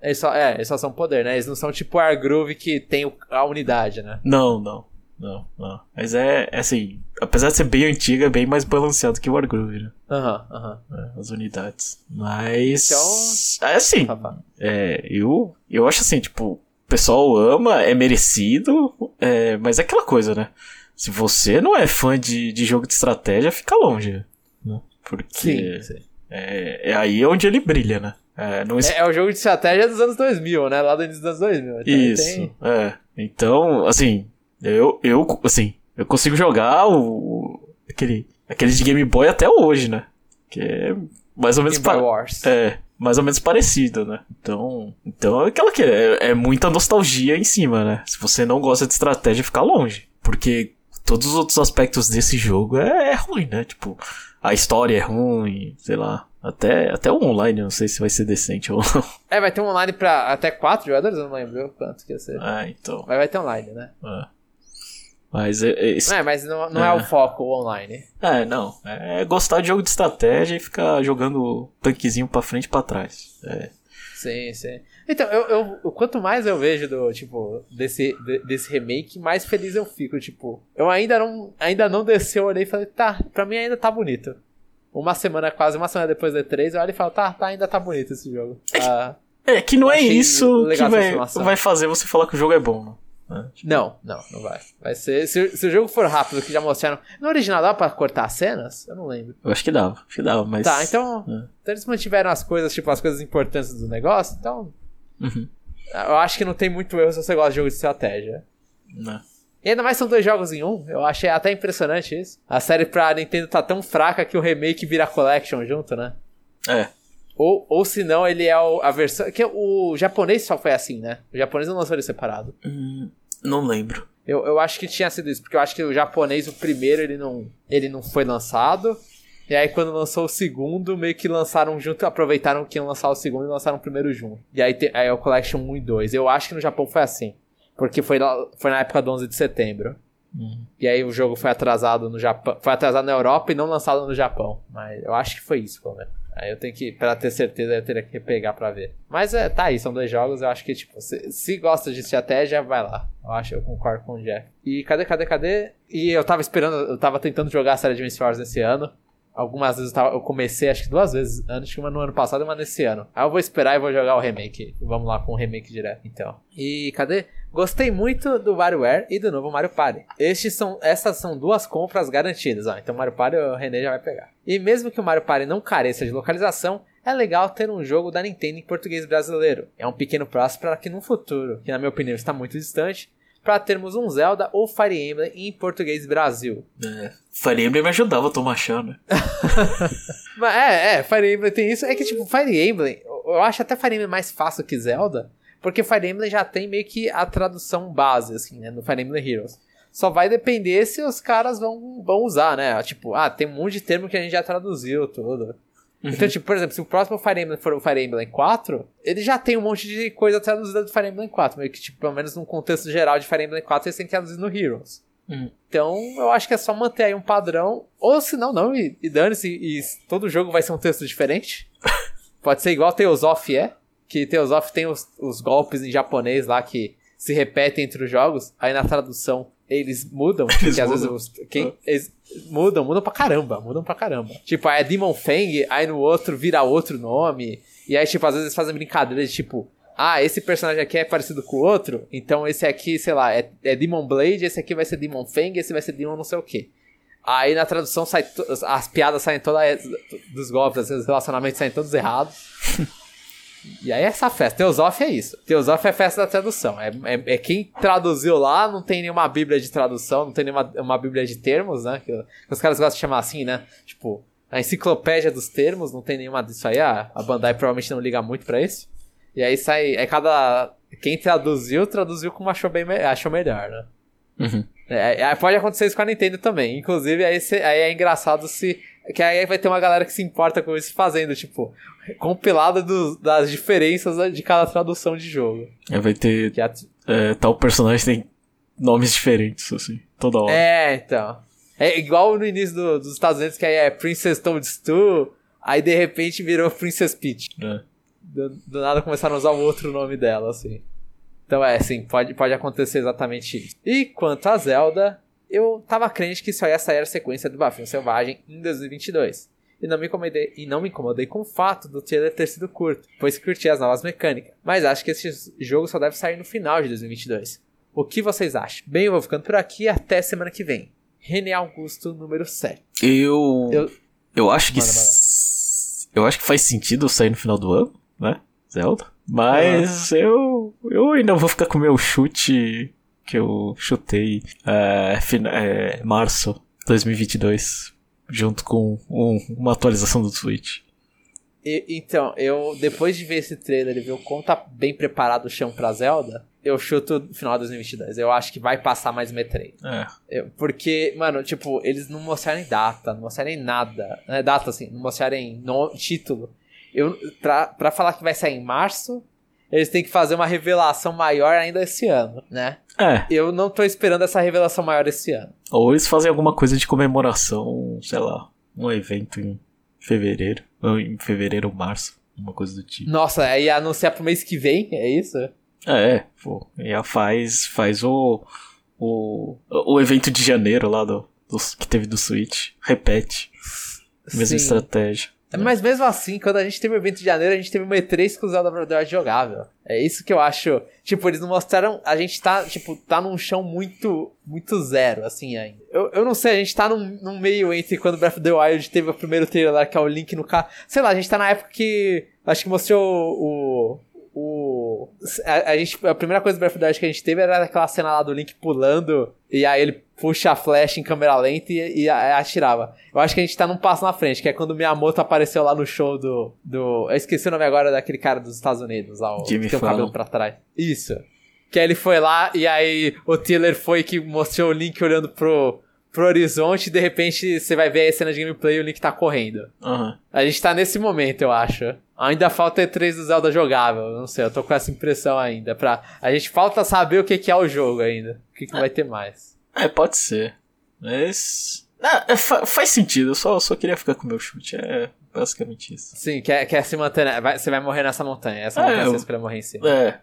Eles só, é, eles só são poder, né? Eles não são tipo o Argroove que tem a unidade, né? Não, não. Não, não. Mas é, é assim. Apesar de ser bem antiga, é bem mais balanceado que o Wargroove, né? Aham, aham. É, As unidades. Mas. Então- É assim. Rapaz. É, eu, eu acho assim, tipo, o pessoal ama, é merecido, é, mas é aquela coisa, né? Se você não é fã de, de jogo de estratégia, fica longe, né? Porque Sim, sim. É, é aí onde ele brilha, né? É, não É, é o jogo de estratégia dos anos 2000, né? Lá do início dos anos 2000. Então Isso, tem- é. Então, assim, eu, eu, assim, eu consigo jogar o, o- aquele, aquele de Game Boy até hoje, né? Que é mais ou menos... Game Boy Wars. É, mais ou menos parecido, né? Então, então é aquela que é, é muita nostalgia em cima, né? Se você não gosta de estratégia, fica longe. Porque todos os outros aspectos desse jogo é, é ruim, né? Tipo, a história é ruim, sei lá. Até, até o online, não sei se vai ser decente ou não. É, vai ter um online pra até quatro jogadores, eu não lembro quanto que ia ser. Ah, então. Mas vai ter online, né? é. Mas é, é, esse- é, mas não, não é. É. o foco online. é, não. É gostar de jogo de estratégia e ficar jogando tanquezinho pra frente e pra trás. É. Sim, sim. Então, eu, eu, quanto mais eu vejo do, tipo, desse, de- desse remake, mais feliz eu fico, tipo. Eu ainda não, ainda não desci, eu olhei e falei, tá, pra mim ainda tá bonito. Uma semana, quase uma semana depois do E3, eu olho e falo, tá, tá, ainda tá bonito esse jogo. Ah, É que não é isso que vai, vai fazer você falar que o jogo é bom, né? É. não, não, não vai. Vai ser. Se, se o jogo for rápido, que já mostraram. No original dá pra cortar as cenas? Eu não lembro. Eu acho que dava, acho que dava, mas. Tá, então. É. Então eles mantiveram as coisas, tipo, as coisas importantes do negócio, então. Uhum. Eu acho que não tem muito erro se você gosta de jogo de estratégia. Né. E ainda mais são dois jogos em um. Eu achei até impressionante isso. A série pra Nintendo tá tão fraca que o remake vira collection junto, né? É. Ou, ou se não, ele é o, a versão. Que o japonês só foi assim, né? O japonês não lançou ele separado. Hum, não lembro. Eu, eu acho que tinha sido isso, porque eu acho que o japonês, o primeiro, ele não, ele não foi lançado. E aí, quando lançou o segundo, meio que lançaram junto, aproveitaram que iam lançar o segundo e lançaram o primeiro junto. E aí, te, aí é o Collection 1 e 2. Eu acho que no Japão foi assim. Porque foi, foi na época do 11 de setembro. Uhum. E aí o jogo foi atrasado no Japão. Foi atrasado na Europa e não lançado no Japão. Mas eu acho que foi isso, pelo menos. Aí eu tenho que, pra ter certeza, eu teria que pegar pra ver. Mas é, tá aí, são dois jogos, eu acho que, tipo, se, se gosta de estratégia, vai lá. Eu acho, eu concordo com o Jeff. E cadê, cadê, cadê? E eu tava esperando, eu tava tentando jogar a série de Wars nesse ano. Algumas vezes eu, tava, eu, comecei, acho que duas vezes antes, uma no ano passado e uma nesse ano. Aí eu vou esperar e vou jogar o remake. Vamos lá com o remake direto, então. E cadê? Gostei muito do WarioWare e do novo Mario Party. Estes são, essas são duas compras garantidas. Ó. Então Mario Party o René já vai pegar. E mesmo que o Mario Party não careça de localização, é legal ter um jogo da Nintendo em português brasileiro. É um pequeno passo para que no futuro, que na minha opinião está muito distante, para termos um Zelda ou Fire Emblem em português Brasil. É, Fire Emblem me ajudava a tomar chá, né? é, é, Fire Emblem tem isso. É que, tipo, Fire Emblem, eu acho até Fire Emblem mais fácil que Zelda, porque Fire Emblem já tem meio que a tradução base, assim, né, no Fire Emblem Heroes. Só vai depender se os caras vão, vão usar, né? Tipo, ah, tem um monte de termo que a gente já traduziu, tudo. Uhum. Então, tipo, por exemplo, se o próximo Fire Emblem for o Fire Emblem 4, ele já tem um monte de coisa traduzida do Fire Emblem 4. Meio que, tipo, pelo menos num contexto geral de Fire Emblem 4, eles têm que traduzir no Heroes. Uhum. Então, eu acho que é só manter aí um padrão. Ou se não, não, e, e dane-se, e, todo jogo vai ser um texto diferente. Pode ser igual Tales of é, que Tales of tem os, os golpes em japonês lá que se repetem entre os jogos. Aí na tradução eles mudam, eles porque mudam. às vezes os, quem, eles mudam, mudam pra caramba, mudam pra caramba. Tipo, aí é Demon Fang, aí no outro vira outro nome, e aí, tipo, às vezes eles fazem brincadeira de tipo, ah, esse personagem aqui é parecido com o outro, então esse aqui, sei lá, é, é Demon Blade, esse aqui vai ser Demon Fang, esse vai ser Demon não sei o que. Aí na tradução sai as piadas saem todas dos golpes, os relacionamentos saem todos errados. E aí é essa festa. Teosof é isso. Teosof é festa da tradução. É, é, é, quem traduziu lá, não tem nenhuma bíblia de tradução, não tem nenhuma uma bíblia de termos, né? Que, que, os caras gostam de chamar assim, né? Tipo, a enciclopédia dos termos, não tem nenhuma disso aí. Ah, a Bandai provavelmente não liga muito para isso. E aí sai. É cada. Quem traduziu, traduziu como achou, bem, achou melhor, né? Uhum. É, é, pode acontecer isso com a Nintendo também. Inclusive, aí, cê, aí é engraçado se. Que aí vai ter uma galera que se importa com isso fazendo, tipo, compilada do, das diferenças de cada tradução de jogo. É, vai ter. A... É, tal personagem tem nomes diferentes, assim, toda hora. É, então. É igual no início do, dos Estados Unidos, que aí é Princess Toadstool, aí de repente virou Princess Peach. É. Do, do, nada começaram a usar um outro nome dela, assim. Então é, sim, pode, pode acontecer exatamente isso. E quanto a Zelda, eu tava crente que só ia sair a sequência do Bafinho Selvagem em 2022 e não me incomodei, e não me incomodei com o fato do trailer ter sido curto, pois curti as novas mecânicas. Mas acho que esse jogo só deve sair no final de 2022. O que vocês acham? Bem, eu vou ficando por aqui até semana que vem. René Augusto, número 7. Eu. Eu, eu acho que. Eu acho que faz sentido sair no final do ano, né? Zelda. Mas eu. Eu ainda vou ficar com o meu chute que eu chutei é, é, março 2022 junto com um, uma atualização do Switch. E, então, eu depois de ver esse trailer e ver o quão tá bem preparado o chão pra Zelda, eu chuto final de 2022. Eu acho que vai passar mais M3. É. Eu, porque, mano, tipo, eles não mostrarem data, não mostrarem nada. Né, data, assim, não mostrarem no, título. Eu, pra, pra falar que vai sair em março, eles têm que fazer uma revelação maior ainda esse ano, né? É. Eu não tô esperando essa revelação maior esse ano. Ou eles fazem alguma coisa de comemoração, sei lá, um evento em fevereiro, ou em fevereiro ou março, uma coisa do tipo. Nossa, aí anunciar pro mês que vem, é isso? É, pô, e faz, faz o, o, o evento de janeiro lá do, do que teve do Switch, repete. Mesma Sim. estratégia. Mas mesmo assim, quando a gente teve o evento de janeiro, a gente teve uma E3 com o Zelda Breath of jogável. É isso que eu acho. Tipo, eles não mostraram. A gente tá, tipo, tá num chão muito, muito zero, assim, ainda. Eu, eu não sei, a gente tá num, num meio entre quando Breath of the Wild teve o primeiro trailer lá, que é o Link no carro. Sei lá, a gente tá na época que. Acho que mostrou o. o a, a, gente, a primeira coisa do Breath of the Wild que a gente teve era aquela cena lá do Link pulando, e aí ele puxa a flecha em câmera lenta e, e atirava. Eu acho que a gente tá num passo na frente, que é quando o Miyamoto apareceu lá no show do. do eu esqueci o nome agora daquele cara dos Estados Unidos, lá, o Jimmy que tem o cabelo pra trás. Isso. Que aí ele foi lá e aí o Tiller foi que mostrou o Link olhando pro, pro horizonte e de repente você vai ver a cena de gameplay e o Link tá correndo. Aham. A gente tá nesse momento, eu acho. Ainda falta E3 do Zelda jogável. Não sei, eu tô com essa impressão ainda. Pra... A gente falta saber o que, que é o jogo ainda. O que, que vai ter mais. É, pode ser. Mas. Ah, é, fa- faz sentido, eu só, só queria ficar com o meu chute. É basicamente isso. Sim, quer, quer se manter. Vai- você vai morrer nessa montanha. Essa É, montanha eu- você escolheu morrer em cima. É.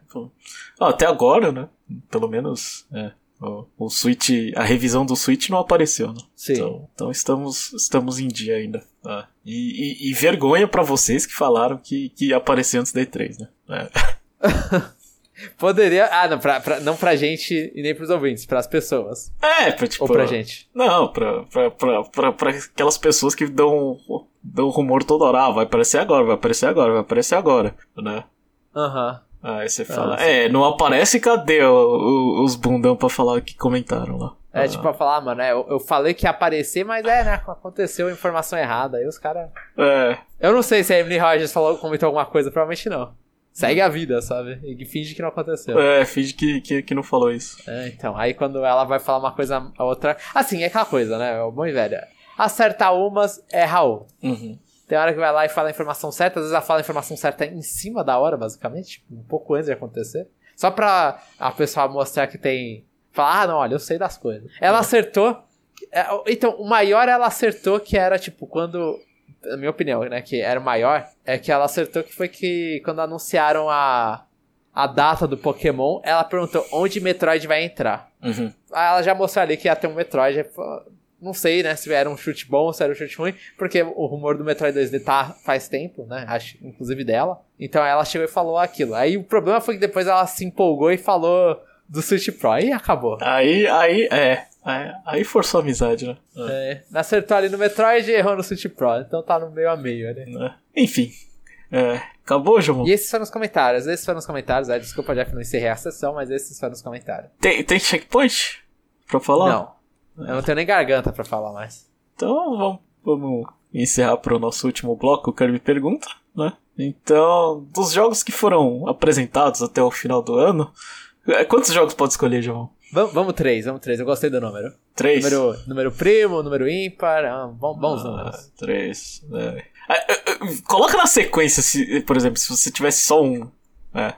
Ah, até agora, né? Pelo menos. É. O, o Switch. A revisão do Switch não apareceu, né? Sim. Então, então estamos, estamos em dia ainda. Ah, E, e- e vergonha pra vocês que falaram que, que ia aparecer antes da E3, né? É. Poderia. Ah, não pra, pra- não pra gente e nem pros ouvintes, pras pessoas. É, pra, tipo, Ou pra gente. Não, pra, pra, pra, pra, pra aquelas pessoas que dão, dão rumor toda hora. Ah, vai aparecer agora, vai aparecer agora, vai aparecer agora, né? Aham. Aí você fala, sim. é, não aparece, cadê o- o- os bundão pra falar que comentaram lá? É Ah, tipo pra falar, mano, é, eu, eu falei que ia aparecer, mas é, né? Aconteceu a informação errada. Aí os caras. É, Eu não sei se a Emily Rogers falou, comentou alguma coisa, provavelmente não. Segue a vida, sabe? E finge que não aconteceu. é, finge que, que, que não falou isso. É, então, aí quando ela vai falar uma coisa, a outra. Assim, é aquela coisa, né? O bom e velho. Acerta umas, erra outra. Uhum. Tem hora que vai lá e fala a informação certa, às vezes ela fala a informação certa em cima da hora, basicamente, um pouco antes de acontecer. Só pra a pessoa mostrar que tem. Falar, ah, não, olha, eu sei das coisas. Ela acertou. é, Então, o maior ela acertou que era, tipo, quando. Na minha opinião, né, que era maior, é que ela acertou que foi que quando anunciaram a, a data do Pokémon, ela perguntou onde Metroid vai entrar. Uhum. Aí ela já mostrou ali que ia ter um Metroid. pô, Não sei, né, se era um chute bom ou se era um chute ruim, porque o rumor do Metroid 2D tá faz tempo, né, acho, inclusive dela. Então ela chegou e falou aquilo. Aí o problema foi que depois ela se empolgou e falou do Switch Pro. Aí acabou. Aí, aí, é. Aí, aí forçou a amizade, né? É, acertou ali no Metroid e errou no Switch Pro. Então tá no meio a meio, né? É. Enfim. É. Acabou, João? E esses foram os comentários. Esses foram os comentários. Aí, desculpa, Jeff, não encerrei a sessão, mas esses foram os comentários. Tem, tem checkpoint pra falar? Não. Eu não tenho nem garganta pra falar mais. Então vamos, vamos encerrar para o nosso último bloco, o cara me pergunta, né? Então, dos jogos que foram apresentados até o final do ano, é, quantos jogos pode escolher, João? Vamos, vamos três, vamos três. Eu gostei do número. Três? Número, número primo, número ímpar, ah, bons Ah, números. Três. é. Coloca na sequência, se, por exemplo, se você tivesse só um. É.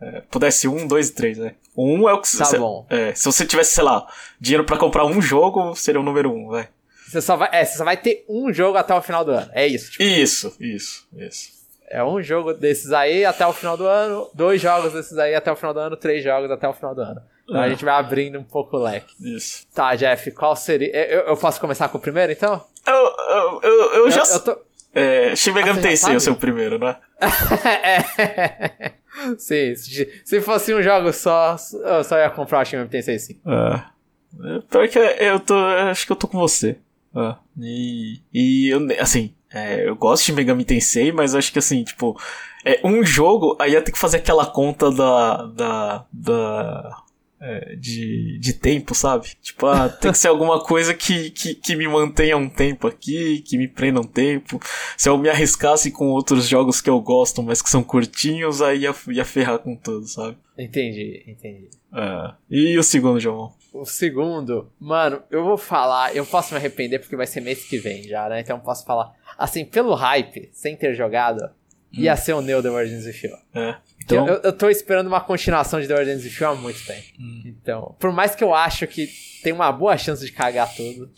É, pudesse um, dois e três, né? Um é o que Tá se, bom. é, se você tivesse, sei lá, dinheiro pra comprar um jogo, seria o número um, vai. Você só vai, é, você só vai ter um jogo até o final do ano. É isso. Tipo, Isso, isso, isso. é um jogo desses aí até o final do ano, dois jogos desses aí até o final do ano, três jogos até o final do ano. Então a gente vai abrindo um pouco o leque. Isso. Tá, Jeff, qual seria. Eu, eu posso começar com o primeiro então? Eu, eu, eu, eu já. Eu, eu tô. É, Shin Megami Ah, Tensei é o seu primeiro, né? é. Sim, se, se fosse um jogo só, eu só ia comprar o Shin Megami Tensei sim. É. É, Pior que eu tô. Acho que eu tô com você. É. E. E eu, assim, é, eu gosto de Megami Tensei, mas acho que assim, tipo, é um jogo, aí ia ter que fazer aquela conta da. da. da. É, de, de tempo, sabe? Tipo, ah, tem que ser alguma coisa que, que, que me mantenha um tempo aqui, que me prenda um tempo. Se eu me arriscasse com outros jogos que eu gosto, mas que são curtinhos, aí ia, ia ferrar com tudo, sabe? Entendi, entendi. É. E o segundo, João? O segundo, mano, eu vou falar, eu posso me arrepender porque vai ser mês que vem já, né? Então eu posso falar. Assim, pelo hype, sem ter jogado, ia ser o Neo The Origins of Steel. É. Então, Eu, eu tô esperando uma continuação de The Origins of Steel há muito tempo. Então, por mais que eu acho que tem uma boa chance de cagar tudo,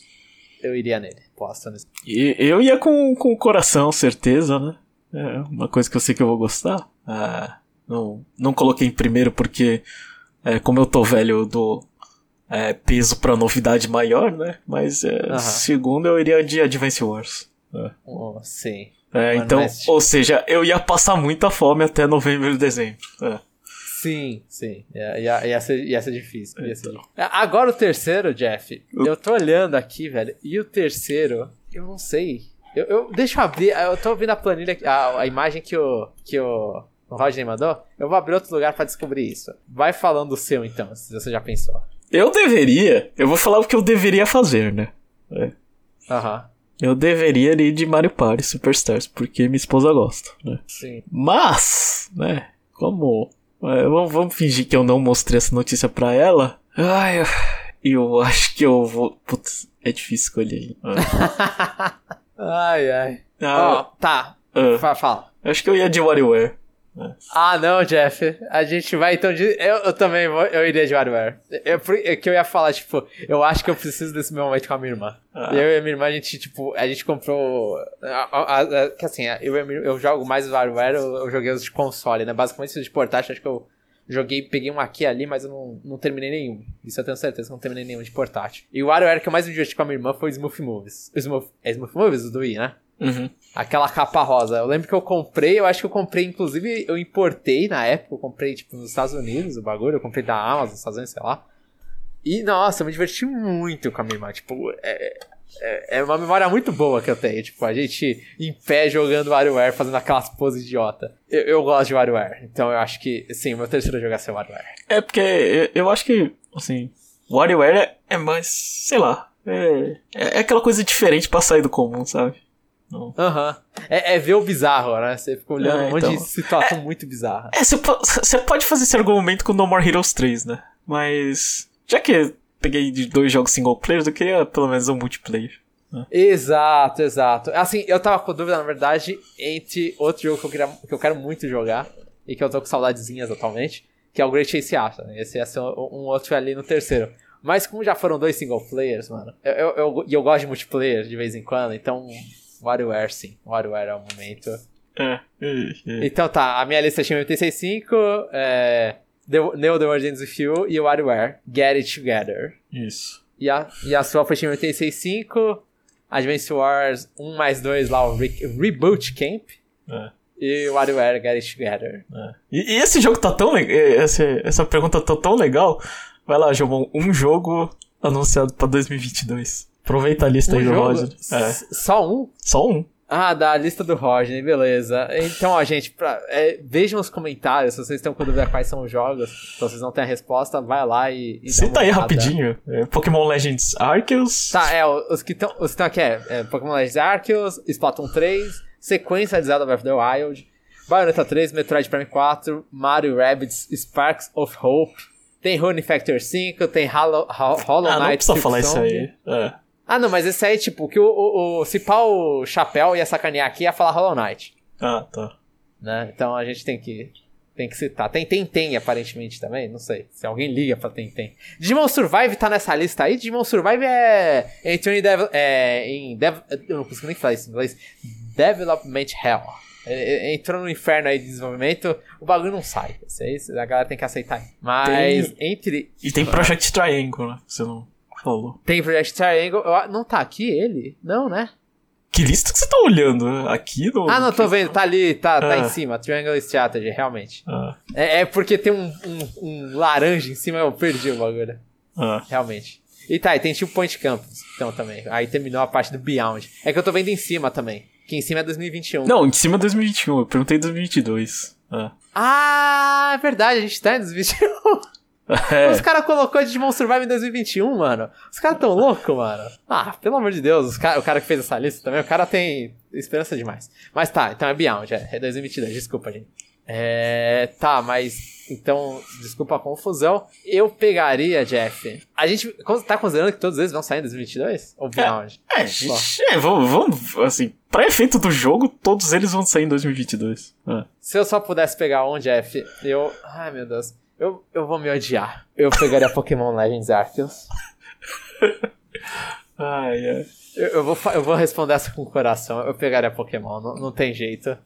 eu iria nele. Posso nisso. e- eu ia com, com o coração, certeza, né? É uma coisa que eu sei que eu vou gostar. Ah, não, não coloquei em primeiro porque, é, como eu tô velho, eu dou é, peso pra novidade maior, né? Mas é, Aham. segundo eu iria de Advance Wars. Oh, sim. É, então, mas- ou seja, eu ia passar muita fome até novembro e dezembro. É. Sim, sim. Ia, ia, ia, ser, ia ser difícil. Ia ser Então. difícil. Agora o terceiro, Jeff. Eu- Eu tô olhando aqui, velho. E o terceiro, eu não sei. Eu, eu, deixa eu abrir. Eu tô ouvindo a planilha, a, a imagem que o, que o, o Rodney mandou. Eu vou abrir outro lugar pra descobrir isso. Vai falando o seu então, se você já pensou. Eu deveria. Eu vou falar o que eu deveria fazer, né? É. Aham. Eu deveria ir de Mario Party Superstars, porque minha esposa gosta, né? Sim. Mas, né? Como. é, vamos, vamos fingir que eu não mostrei essa notícia pra ela. Ai, eu, eu acho que eu vou. Putz, é difícil escolher. Ah, Ai, ai. Ó, Ah, tá. ah, Fa- Fala. acho que eu ia de WarioWare. Ah, não, Jeff. A gente vai então de. Eu, eu também vou, eu iria de WarioWare. Eu, por- é que eu ia falar, tipo, eu acho que eu preciso desse meu momento com a minha irmã. Ah. Eu e a minha irmã, a gente, tipo, a gente comprou. a- a- a- que assim, eu, eu jogo mais WarioWare, eu, eu joguei os de console, né? Basicamente, os de portátil, acho que eu joguei, peguei um aqui ali, mas eu não, não terminei nenhum. Isso eu tenho certeza que eu não terminei nenhum de portátil. E o WarioWare que eu mais me diverti com a minha irmã foi o Smooth Movies. O Smooth, é Smooth Movies, o do Wii, né? Uhum. Aquela capa rosa. Eu lembro que eu comprei, eu acho que eu comprei, inclusive, eu importei na época, eu comprei, tipo, nos Estados Unidos o bagulho, eu comprei da Amazon, nos Estados Unidos, sei lá. E, nossa, eu me diverti muito com a minha irmã. Tipo, é, é, é uma memória muito boa que eu tenho. Tipo, a gente em pé jogando WarioWare, fazendo aquelas poses idiota. Eu, eu gosto de WarioWare, então eu acho que, sim, o meu terceiro jogo é ser WarioWare. É porque eu, eu acho que, assim, WarioWare é, é mais, sei lá, é, é aquela coisa diferente pra sair do comum, sabe? Aham. É, é ver o bizarro, né? Você fica olhando É, um monte então. de situação muito bizarra. É, você po- você pode fazer esse argumento com No More Heroes 3, né? Mas, já que eu peguei de dois jogos single players, eu queria pelo menos um multiplayer. Exato, exato. Assim, eu tava com dúvida, na verdade, entre outro jogo que eu, queria, que eu quero muito jogar e que eu tô com saudadezinhas atualmente, que é o Great Chase né? Esse ia ser um, um outro ali no terceiro. Mas como já foram dois single players, mano, eu, eu, eu, e eu gosto de multiplayer de vez em quando, então WarioWare sim. WarioWare é o momento. É, é, é. Então tá, a minha lista tinha 86.5, é, Neo The World Ends With You e WarioWare, Get It Together. Isso. E a, e a sua foi time 86.5, Advance Wars 1 mais 2 lá, o Re- Reboot Camp. É. E WarioWare Get It Together. É. E, e esse jogo tá tão legal. Essa, essa pergunta tá tão legal. Vai lá, Jomon, um jogo anunciado pra 2022. Aproveita a lista Um aí do? Roger. É, Só um? só um. Ah, da lista do Rodney, beleza. Então, ó, gente, pra- é, vejam os comentários, se vocês estão com dúvida quais são os jogos, se vocês não têm a resposta, vai lá e, e Cita aí rapidinho. É, Pokémon Legends Arceus. Tá, é, os que estão os que estão aqui é, é Pokémon Legends Arceus, Splatoon 3, sequência de Zelda Breath of the Wild, Bayonetta 3, Metroid Prime 4, Mario Rabbids Sparks of Hope, tem Rune Factor 5, tem Hollow, Ho- Hollow Ah, não Knight precisa falar isso Silksong. aí. É. Ah, não, mas esse aí, tipo, que o, o, o se o Chapéu ia sacanear aqui ia falar Hollow Knight, Ah, tá. né? Então a gente tem que tem que citar. Tem Tentem, aparentemente, também. Não sei. Se alguém liga pra Tentem. Digimon Survive tá nessa lista aí. Digimon Survive é. Entrou em. Dev, é, em dev, eu não consigo nem falar isso em inglês. Development Hell. É, é, Entrou no inferno aí de desenvolvimento. O bagulho não sai. Isso aí, a galera tem que aceitar. Mas entre. E tem Project Triangle, né? Você não falou. Tem Project Triangle. não tá aqui ele? Não, né? Que lista que você tá olhando? Aqui no. Ah, não, tô vendo. Tá ali. Tá, tá Ah. em cima. Triangle Strategy, realmente. Ah, É, é porque tem um, um, um laranja em cima. Eu perdi o bagulho. ah. Realmente. E tá, e tem tipo Point Campus, então também. Aí terminou a parte do Beyond. É que eu tô vendo em cima também. Que em cima é 2021. Não, em cima é 2021. Eu perguntei 2022. Ah. Ah, é verdade, a gente tá em 2021. É. Os caras colocou Digimon Survive em 2021, mano. Os caras tão loucos, mano. Ah, pelo amor de Deus, cara, o cara que fez essa lista também, o cara tem esperança demais. Mas tá, então é Beyond, é, é 2022, desculpa, gente. É. Tá, mas. Então, desculpa a confusão. Eu pegaria, Jeff. A gente tá considerando que todos eles vão sair em 2022? Ou Beyond? É, gente, é, vamos, vamos, assim, pra efeito do jogo, todos eles vão sair em 2022. Ah. Se eu só pudesse pegar um, Jeff, eu. Ai, meu Deus. Eu, eu vou me odiar. Eu pegaria Pokémon Legends Arceus. Ai, ai. Eu, eu vou, eu vou responder essa com o coração. Eu pegaria Pokémon, não, não tem jeito.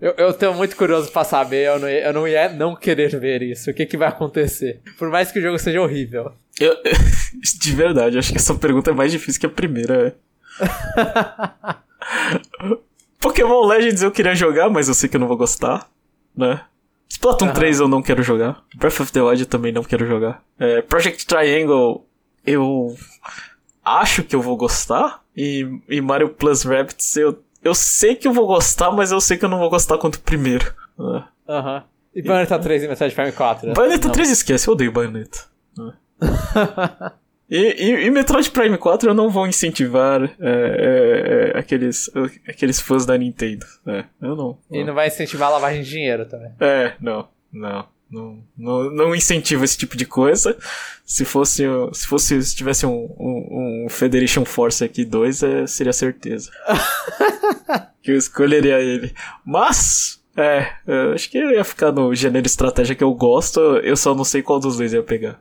Eu, eu tô muito curioso pra saber, eu não, ia, eu não ia não querer ver isso. O que, que vai acontecer? Por mais que o jogo seja horrível. Eu, de verdade, acho que essa pergunta é mais difícil que a primeira. Pokémon Legends eu queria jogar, mas eu sei que eu não vou gostar, né? Splatoon Aham. 3 eu não quero jogar. Breath of the Wild eu também não quero jogar. É, Project Triangle eu acho que eu vou gostar. E, e Mario Plus Rabbids eu, eu sei que eu vou gostar, mas eu sei que eu não vou gostar quanto o primeiro. né? Aham. E Bayonetta 3 e Metroid Prime 4? Bayonetta Não. 3 esquece, eu odeio Bayonetta. né? E, e, e, Metroid Prime 4 eu não vou incentivar é, é, é, aqueles, aqueles fãs da Nintendo. É, eu não. E não vai incentivar a lavagem de dinheiro também. É, não, não. Não, não, não incentiva esse tipo de coisa. Se fosse, se fosse se tivesse um, um, um Federation Force aqui 2, é, seria certeza. que eu escolheria ele. Mas, é, acho que eu ia ficar no gênero estratégia que eu gosto, eu só não sei qual dos dois eu ia pegar.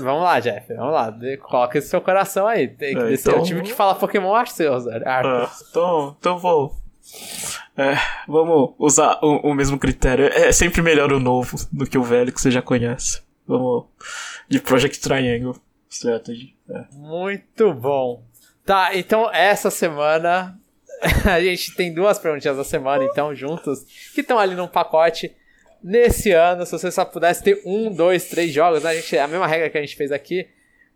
Vamos lá, Jeff, vamos lá. Coloca esse seu coração aí. Tem que é, então... o time que fala Pokémon Arceus, ah, então, então vou. É, vamos usar o, o, mesmo critério. É sempre melhor o novo do que o velho que você já conhece. Vamos de Project Triangle Strategy. É. Muito bom. Tá, então essa semana a gente tem duas perguntinhas da semana, então, juntos, que estão ali num pacote nesse ano, se você só pudesse ter um, dois, três jogos, né? a, gente, a mesma regra que a gente fez aqui.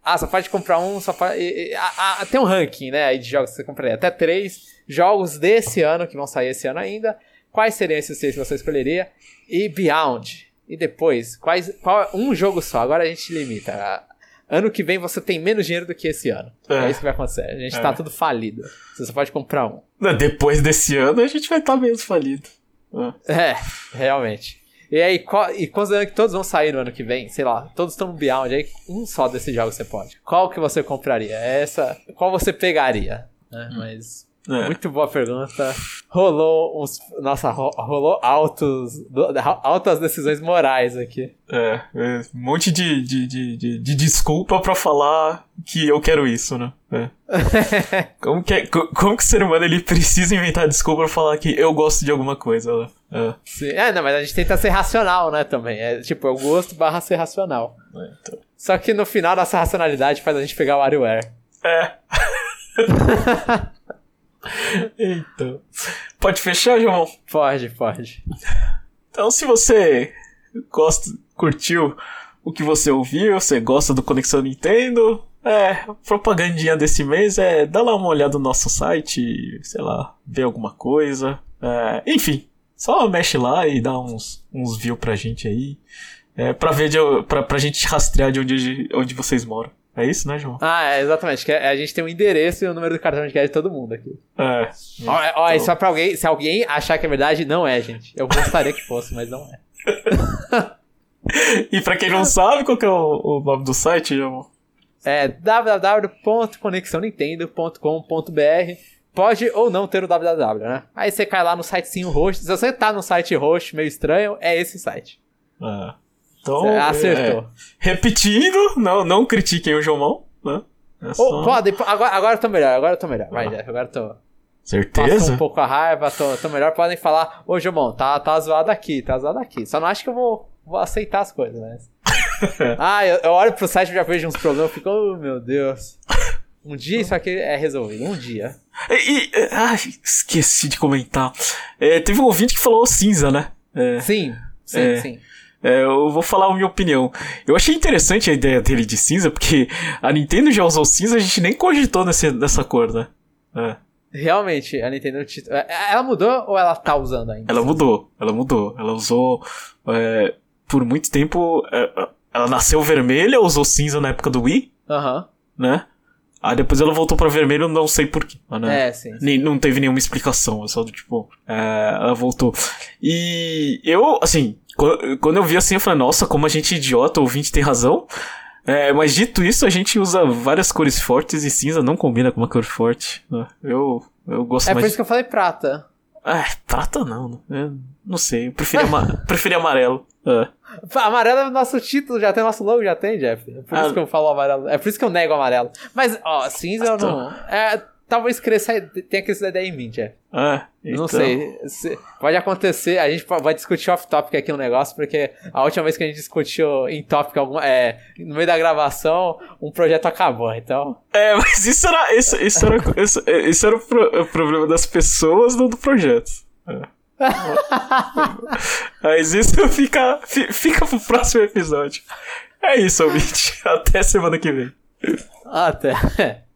Ah, só pode comprar um, só pode. E, e, a, a, tem um ranking, né, de jogos que você compraria. Até três jogos desse ano, que vão sair esse ano ainda. Quais seriam esses seis que você escolheria? E Beyond. E depois, quais, qual um jogo só? Agora a gente limita. Ano que vem você tem menos dinheiro do que esse ano. É, é isso que vai acontecer. A gente é. tá tudo falido. Você só pode comprar um. Depois desse ano a gente vai estar tá menos falido. É, é realmente. E aí, qual, e considerando que todos vão sair no ano que vem, sei lá, todos estão no Beyond, aí um só desses jogos você pode. Qual que você compraria? Essa, qual você pegaria? Né? Hum. Mas é. Muito boa pergunta. Rolou uns. Nossa, rolou altos, altas decisões morais aqui. É, é um monte de, de, de, de, de desculpa para falar que eu quero isso, né? É. como, que, é, como que o ser humano ele precisa inventar desculpa pra falar que eu gosto de alguma coisa, né? É. Sim. é, não, mas a gente tenta ser racional, né, também. É tipo, eu gosto barra ser racional. É, então. Só que no final, nossa racionalidade faz a gente pegar o WarioWare. É. então. Pode fechar, João? Pode, pode. Então, se você gosta, curtiu o que você ouviu, você gosta do Conexão Nintendo, é, propagandinha desse mês é dá lá uma olhada no nosso site, sei lá, ver alguma coisa. É, enfim, só mexe lá e dá uns, uns views pra gente aí. É, pra ver, de, pra, pra gente rastrear de onde, onde vocês moram. É isso, né, João? Ah, é, exatamente. Que a gente tem um endereço e o número do cartão de crédito de todo mundo aqui. É. Olha, ó, então... só pra alguém, se alguém achar que é verdade, não é, gente. Eu gostaria que fosse, mas não é. e pra quem não sabe, qual que é o, o nome do site, João? É www.conexãonintendo.com.br Pode ou não ter o www, né? Aí você cai lá no sitezinho roxo. Se você tá no site roxo meio estranho, é esse site. É. Então, acertou. É, repetindo, não, não critiquem o Jomão, né? É só... oh, pode, agora, agora eu tô melhor, agora eu tô melhor. Vai, ah. agora eu tô. Certeza? Passou um pouco a raiva, tô, tô melhor. Podem falar, ô Jomão, tá, tá zoado aqui, tá zoado aqui. Só não acho que eu vou, vou aceitar as coisas, mas. ah, eu, eu, olho pro site e já vejo uns problemas fico, oh meu Deus. Um dia isso aqui é resolvido, um dia. E, e ah, esqueci de comentar. É, teve um ouvinte que falou cinza, né? É, sim, sim, é, sim. É, eu vou falar a minha opinião. Eu achei interessante a ideia dele de cinza, porque a Nintendo já usou cinza, a gente nem cogitou nesse, nessa cor, né? É. Realmente, a Nintendo. É, ela mudou ou ela tá usando ainda? Ela mudou, ela mudou. Ela usou. É, por muito tempo. É, ela nasceu vermelha, usou cinza na época do Wii. Aham. Né? Aí depois ela voltou pra vermelho, não sei porquê. Né? É, sim, sim. Não teve nenhuma explicação, é só do tipo. É, ela voltou. E eu, assim, quando eu vi assim, eu falei, nossa, como a gente é idiota, o ouvinte tem razão. É, mas dito isso, a gente usa várias cores fortes e cinza não combina com uma cor forte. Né? Eu, eu gosto é mais. É por isso que eu falei prata. Ah, prata não. Eu não sei. Eu preferi, ama preferi amarelo. É. Amarelo é o nosso título, já tem nosso logo, já tem, Jeff. É por ah, isso que eu falo amarelo. É por isso que eu nego amarelo. Mas, ó, cinza eu não. É, talvez cresça, tenha crescido ideia em mim, Jeff. Ah, então... Não sei. Se, pode acontecer, a gente vai discutir off-topic aqui no negócio, porque a última vez que a gente discutiu em tópico alguma, é, no meio da gravação, um projeto acabou, então. É, mas isso era, isso, isso era, isso, isso era o, pro, o, problema das pessoas, não do projeto. É. mas isso fica, fica pro próximo episódio. É isso, ouvinte. Até semana que vem. Até.